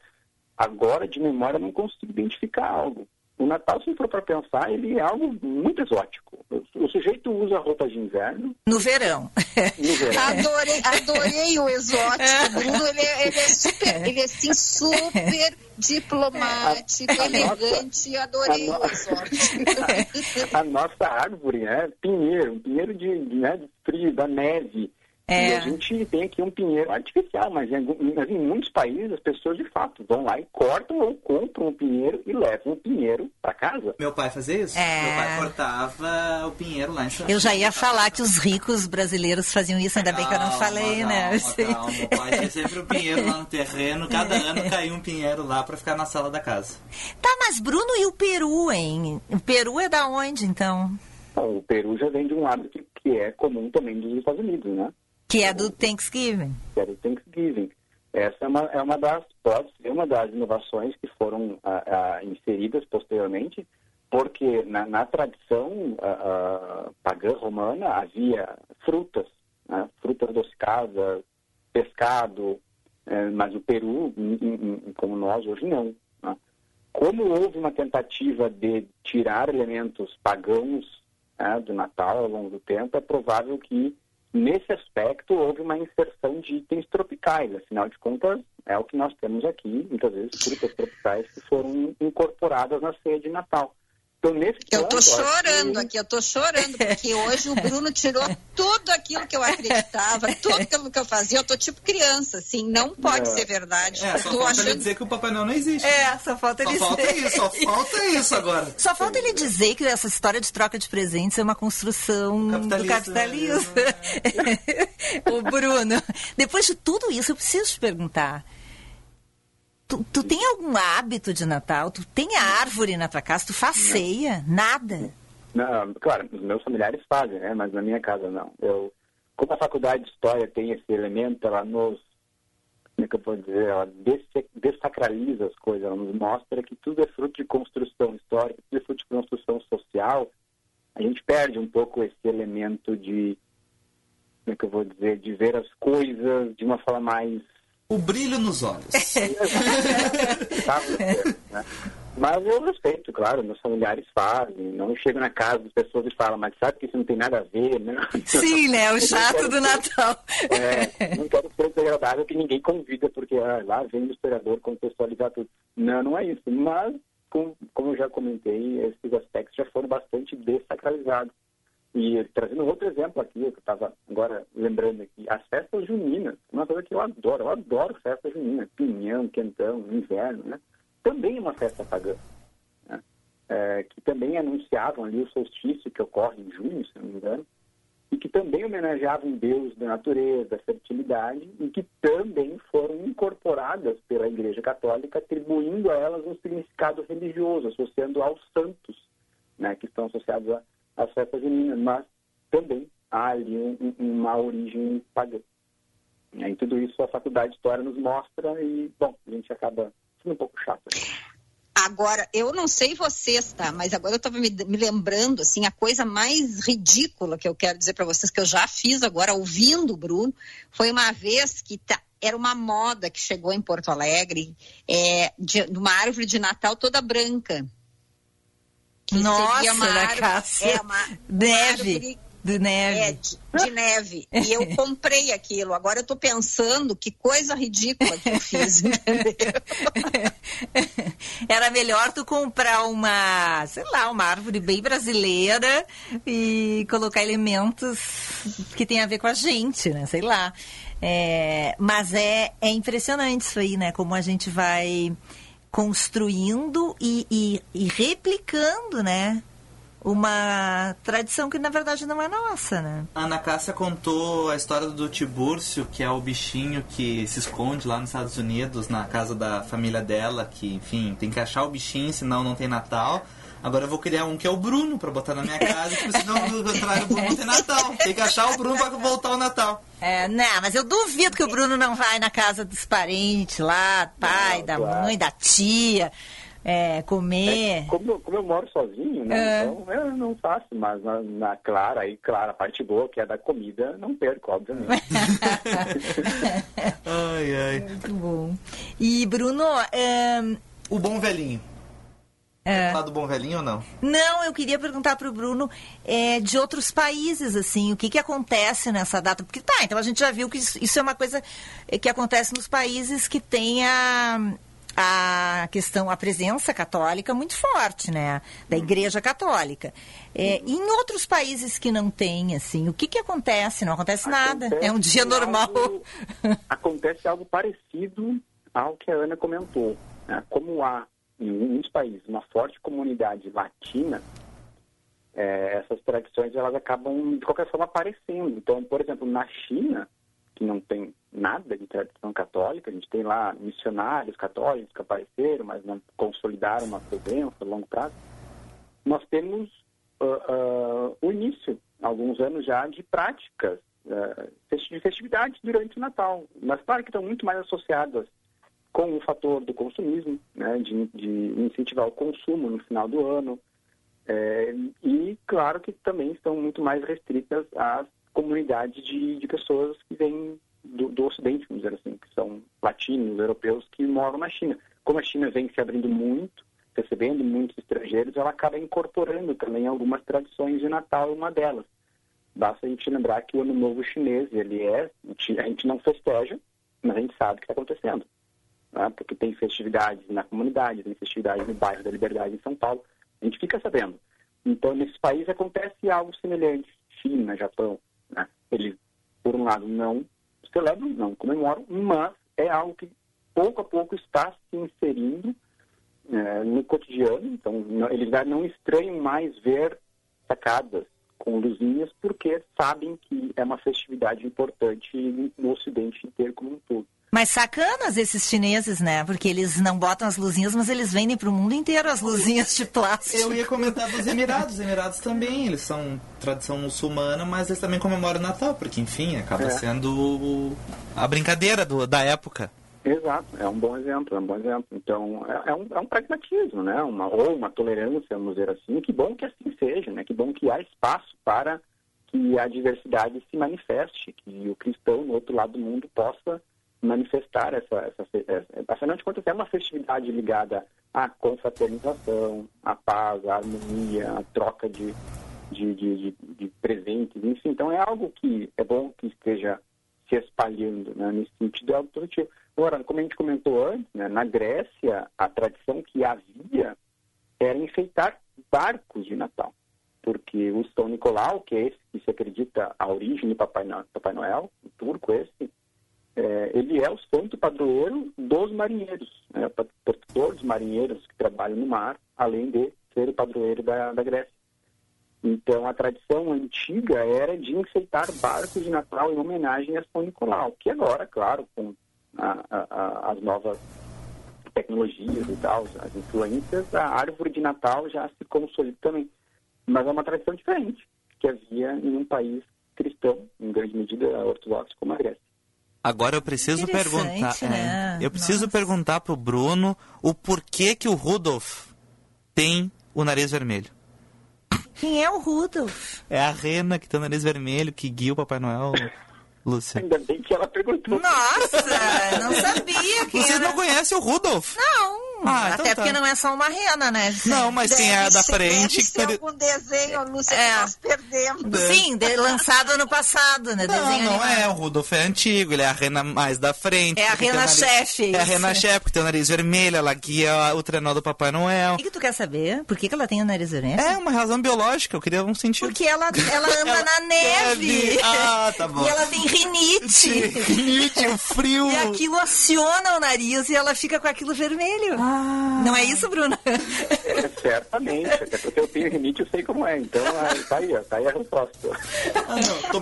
agora, de memória, eu não consigo identificar algo. O Natal, se for para pensar, ele é algo muito exótico. O, o sujeito usa roupas de inverno,
No verão.
no verão.
Adorei, adorei o exótico, Bruno. Ele é, ele é super, ele é assim, super diplomático,
A- a nossa-
elegante. Adorei
a
o
no-
exótico.
a nossa árvore, né? Pinheiro, pinheiro de, de, né, de frio, da neve.
É.
E a gente tem aqui um pinheiro artificial, mas em, mas em muitos países as pessoas de fato vão lá e cortam ou compram um pinheiro e levam o pinheiro para casa.
Meu pai fazia isso?
É.
Meu pai cortava o pinheiro lá em São
Eu já ia falar que os ricos brasileiros faziam isso, ainda bem que eu não
Calma,
falei, né?
calma,
Eu sei.
calma. Meu pai tinha sempre um pinheiro lá no terreno. Cada ano caía um pinheiro lá pra ficar na sala da casa.
Tá, mas Bruno e o Peru, hein? O Peru é da onde, então?
Então, o Peru já vem de um hábito que, que é comum também dos Estados Unidos, né?
Que é do Thanksgiving.
que era o Thanksgiving. Essa é uma, é uma das, pode ser uma das inovações que foram ah, ah, inseridas posteriormente, porque na, na tradição ah, ah, pagã romana havia frutas, né? frutas adocicadas, pescado, eh, mas o Peru, como nós, hoje não. né? Como houve uma tentativa de tirar elementos pagãos né, do Natal ao longo do tempo, é provável que nesse aspecto houve uma inserção de itens tropicais. Afinal de contas, é o que nós temos aqui, muitas vezes frutas tropicais que foram incorporadas na ceia de Natal. Então, nesse
Eu
acho
chorando
que-
aqui, eu tô chorando, porque hoje o Bruno tirou tudo aquilo que eu acreditava, tudo aquilo que eu fazia. Eu tô tipo criança, assim, não pode
É.
ser verdade.
É,
eu
só
tô
falta ele
achando.
dizer que o Papai Noel não existe.
É, só falta ele
Só falta
dizer.
isso, só falta isso agora.
Só falta ele dizer que essa história de troca de presentes é uma construção do capitalismo. o Bruno, depois de tudo isso, eu preciso te perguntar. Tu, tu tem algum hábito de Natal? Tu tem árvore na tua casa? Tu faz ceia? Nada?
Não, claro, os meus familiares fazem, né? Mas na minha casa não. Eu, como a faculdade de história tem esse elemento, ela nos, como é que eu vou dizer, ela dessacraliza as coisas, ela nos mostra que tudo é fruto de construção histórica, tudo é fruto de construção social. A gente perde um pouco esse elemento de, como é que eu vou dizer, de ver as coisas de uma forma mais
O brilho nos olhos.
sabe? né? Mas eu respeito, claro, meus familiares fazem. Não chego na casa das pessoas e falo, mas sabe que isso não tem nada a ver, né?
Sim, né? O chato do Natal.
É, não quero ser desagradável que ninguém convida, porque ah, lá vem o historiador contextualizar tudo. Não, não é isso. Mas, com, como eu já comentei, esses aspectos já foram bastante desacralizados. E trazendo outro exemplo aqui, que eu estava agora lembrando aqui, as festas juninas, uma coisa que eu adoro, eu adoro festa junina, pinhão, quentão, inverno, né? Também é uma festa pagã, né? É, que também anunciavam ali o solstício que ocorre em junho, se não me engano, e que também homenageavam deus da natureza, da fertilidade, e que também foram incorporadas pela Igreja Católica, atribuindo a elas um significado religioso, associando aos santos, né, que estão associados a- às festas juninas, mas também há ali um- um- uma origem pagã. E tudo isso a Faculdade de História nos mostra e, bom, a gente acaba sendo um pouco chato.
Agora, eu não sei vocês, tá? Mas agora eu estava me, me lembrando, assim, a coisa mais ridícula que eu quero dizer para vocês, que eu já fiz agora, ouvindo o Bruno, foi uma vez que tá- era uma moda que chegou em Porto Alegre, é, de, de uma árvore de Natal toda branca. Que
Nossa,
seria uma árvore-
Cássia.
é, uma-
Neve.
árvore
De neve.
é, de, de neve. E eu comprei aquilo. Agora eu tô pensando que coisa ridícula que eu fiz.
Era melhor tu comprar uma, sei lá, uma árvore bem brasileira e colocar elementos que tem a ver com a gente, né? Sei lá. É, mas é, é impressionante isso aí, né? Como a gente vai construindo e, e- e replicando, né? Uma tradição que na verdade não é nossa, né?
A Ana Cássia contou a história do Tibúrcio, que é o bichinho que se esconde lá nos Estados Unidos, na casa da família dela, que, enfim, tem que achar o bichinho, senão não tem Natal. Agora eu vou criar um que é o Bruno pra botar na minha casa, porque senão no contrário o Bruno não tem Natal. Tem que achar o Bruno pra voltar o Natal.
É, não, mas eu duvido que o Bruno não vai na casa dos parentes lá, pai,
Não,
da
claro.
mãe, da tia, é, comer.
Como, eu- como eu moro sozinho, né?
É.
Então eu não faço, mas na, na Clara, aí, claro, a parte boa que é da comida, não perco, obviamente.
Ai, ai.
Muito bom. E, Bruno, é,
O bom velhinho.
É.
Do bom velhinho ou não?
não, eu queria perguntar para o Bruno é, de outros países, assim, o que, que acontece nessa data? Porque tá, então a gente já viu que isso, isso é uma coisa é, que acontece nos países que tem a, a questão, a presença católica muito forte, né? Da Igreja Católica. É, e em outros países que não tem, assim, o que, que acontece? Não acontece nada. É um dia
Acontece
normal.
algo- acontece algo parecido ao que a Ana comentou. né? Como há em muitos países uma forte comunidade latina, é, essas tradições elas acabam de qualquer forma aparecendo. Então, por exemplo, na China, que não tem nada de tradição católica, a gente tem lá missionários católicos que apareceram, mas não consolidaram uma presença a longo prazo. Nós temos ah, ah, o início, alguns anos já, de práticas festi- de festividades durante o Natal, mas claro que estão muito mais associadas com o fator do consumismo, né, de, de incentivar o consumo no final do ano, é, e claro que também estão muito mais restritas às comunidades de, de pessoas que vêm do, do Ocidente, vamos dizer assim, que são latinos, europeus, que moram na China. Como a China vem se abrindo muito, recebendo muitos estrangeiros, ela acaba incorporando também algumas tradições de Natal, uma delas. Basta a gente lembrar que o Ano Novo Chinês, ele é, a gente não festeja, mas a gente sabe o que está acontecendo. Né? Porque tem festividades na comunidade, tem festividades no bairro da Liberdade em São Paulo, A gente fica sabendo. Então, nesses países acontece algo semelhante. China, Japão, né? Eles, por um lado, não celebram, não comemoram, mas é algo que pouco a pouco está se inserindo eh, no cotidiano. Então, não- eles já não estranham mais ver sacadas com luzinhas, porque sabem que é uma festividade importante no Ocidente inteiro como um todo.
Mas sacanas esses chineses, né? Porque eles não botam as luzinhas, mas eles vendem pro mundo inteiro as luzinhas de plástico.
Eu ia comentar dos Emirados. Os Emirados também, eles são tradição muçulmana, mas eles também comemoram o Natal, porque, enfim, acaba
É.
sendo a brincadeira do- da época.
Exato, é um bom exemplo, é um bom exemplo. Então, é, é um, é um pragmatismo, né? Uma, ou uma tolerância, vamos dizer assim. Que bom que assim seja, né? Que bom que há espaço para que a diversidade se manifeste, que o cristão no outro lado do mundo possa manifestar essa, essa, essa afinal de contas, é uma festividade ligada à confraternização, à paz, à harmonia, à troca de, de, de, de- de presentes, enfim. Então, é algo que é bom que esteja se espalhando, né? Nesse sentido, é algo. Agora, como a gente comentou antes, né? na Grécia, a tradição que havia era enfeitar barcos de Natal. Porque o São Nicolau, que é esse que se acredita a origem do Papai Noel, Papai Noel o turco esse, é, ele é o santo padroeiro dos marinheiros, né? o protetor dos marinheiros que trabalham no mar, além de ser o padroeiro da, da Grécia. Então, a tradição antiga era de enfeitar barcos de Natal em homenagem a São Nicolau, que agora, claro, com a- a- a- as novas tecnologias e tal, as influências, a árvore de Natal já se consolida também. Mas é uma tradição diferente que havia em um país cristão, em grande medida ortodoxo, como a Grécia.
Agora eu preciso perguntar. é,
né?
eu preciso perguntar pro Bruno o porquê que o Rudolf tem o nariz vermelho.
Quem é o Rudolf?
É a rena que tem o nariz vermelho, que guia o Papai Noel, Lúcia.
Ainda bem que ela perguntou.
Nossa, não sabia que
Vocês
era...
não conhecem o Rudolf?
Não,
Ah, então
até
tá.
porque não é só uma rena, né?
Não, mas quem é da frente...
Deve ser algum desenho, Lúcia,
É.
que nós perdemos.
Sim, de- lançado ano passado, né?
Não,
Desenho
não
animado.
é. O Rudolf é antigo, ele é a rena mais da frente.
É a
tem
rena
nariz-
chefe,
É a rena chefe, porque tem o nariz vermelho, ela guia o trenó do Papai Noel.
O que, que tu quer saber? Por que, que ela tem o nariz vermelho?
É uma razão biológica, eu queria um sentido.
Porque ela, ela anda na neve.
neve. Ah, tá bom.
E ela tem rinite.
Rinite, o frio.
E aquilo aciona o nariz e ela fica com aquilo vermelho.
Ah.
Não é isso, Bruna?
É, certamente, até porque eu tenho rinite, eu sei como é. Então, ah, tá aí, ó, tá aí a resposta.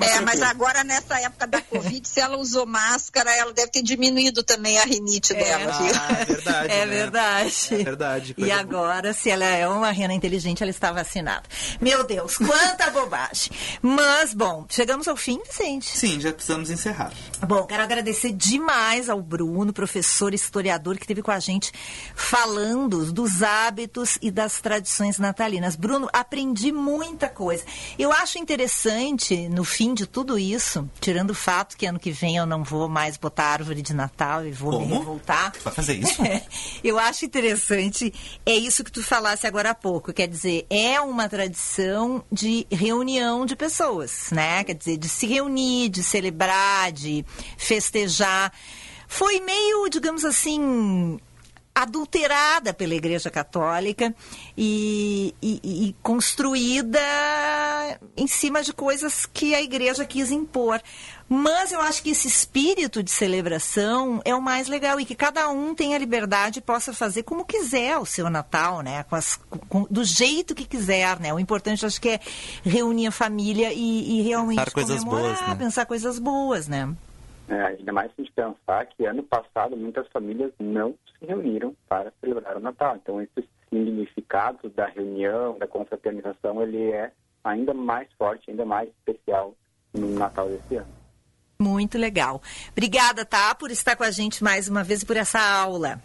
É, mas agora nessa época da Covid, se ela usou máscara, ela deve ter diminuído também a rinite dela, viu?
Ah, é verdade.
É
né?
verdade.
É verdade.
E agora, se ela é uma rena inteligente, ela está vacinada. Meu Deus, quanta bobagem. Mas, bom, chegamos ao fim, Vicente.
Sim, já precisamos encerrar.
Bom, quero agradecer demais ao Bruno, professor e historiador, que esteve com a gente falando dos hábitos e das tradições natalinas. Bruno, aprendi muita coisa. Eu acho interessante, no fim de tudo isso, tirando o fato que ano que vem eu não vou mais botar árvore de Natal e vou me
Como?
revoltar.
Vai fazer isso?
Eu acho interessante, é isso que tu falasse agora há pouco, quer dizer, é uma tradição de reunião de pessoas, né? Quer dizer, de se reunir, de celebrar, de festejar. Foi meio, digamos assim, adulterada pela Igreja Católica e, e- e construída em cima de coisas que a Igreja quis impor. Mas eu acho que esse espírito de celebração é o mais legal e que cada um tenha liberdade e possa fazer como quiser o seu Natal, né? Com as- com- do jeito que quiser, né? O importante acho que é reunir a família e, e realmente
Pensar coisas
comemorar,
boas, né?
pensar coisas boas, né?
É, ainda mais se a gente pensar que ano passado muitas famílias não se reuniram para celebrar o Natal. Então, esse significado da reunião, da confraternização, ele é ainda mais forte, ainda mais especial no Natal desse ano.
Muito legal. Obrigada, tá, por estar com a gente mais uma vez e por essa aula.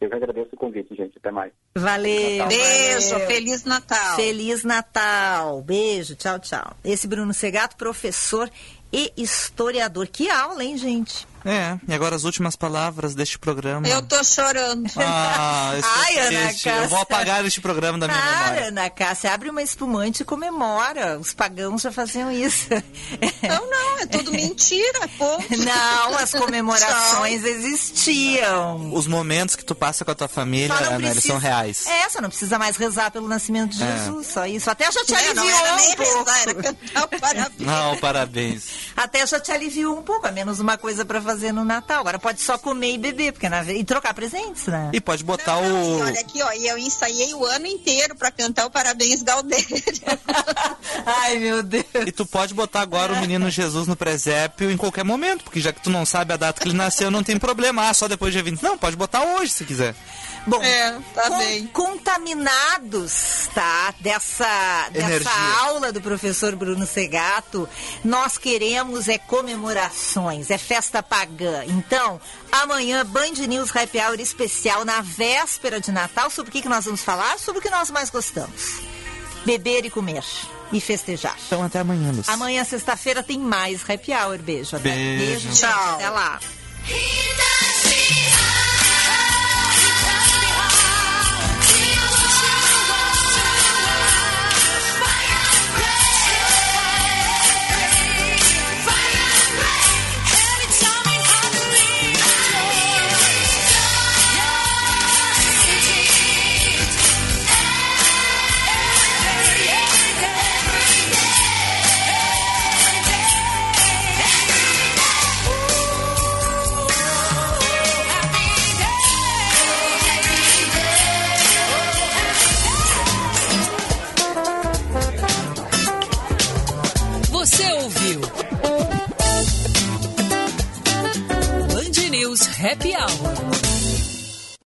Eu que agradeço o convite, gente. Até mais.
Valeu.
Beijo,
valeu.
Feliz Natal.
Feliz Natal. Beijo, tchau, tchau. Esse Bruno Segato, professor e historiador. Que aula, hein, gente?
É, e agora as últimas palavras deste programa.
Eu tô chorando.
Ah,
Ai, Ana
triste. eu vou
Cássia.
apagar este programa da minha
Para,
memória.
Ana Cássia, abre uma espumante e comemora. Os pagãos já faziam isso.
Não, não, é tudo mentira, pô.
Não, as comemorações existiam.
Os momentos que tu passa com a tua família,
não
Ana, eles
precisa-
são reais.
É, só não precisa mais rezar pelo nascimento de
É.
Jesus, só isso. Até já te
não
aliviou
era
um
nem
pouco.
rezar, era cantar o parabéns.
Não, parabéns.
Até já te aliviou um pouco, a menos uma coisa pra fazer no Natal. Agora pode só comer e beber, porque na... e trocar presentes, né?
E pode botar
E
o.
olha aqui, ó, e eu ensaiei o ano inteiro pra cantar o Parabéns Galdério.
Ai, meu Deus.
E tu pode botar agora o menino Jesus no presépio em qualquer momento, porque já que tu não sabe a data que ele nasceu, não tem problema. Ah, só depois do dia 20. Não, pode botar hoje se quiser.
Bom,
É, tá
con-
bem.
contaminados, tá? Dessa, dessa aula do professor Bruno Segato, nós queremos é comemorações, é festa pagã. Então, amanhã, Band News Happy Hour especial na véspera de Natal. Sobre o que, que nós vamos falar? Sobre o que nós mais gostamos. Beber e comer. E festejar.
Então até amanhã, Luz.
Amanhã, sexta-feira, tem mais Happy Hour. Beijo. Até.
Beijo.
gente.
Tchau.
Até lá.
Happy Hour.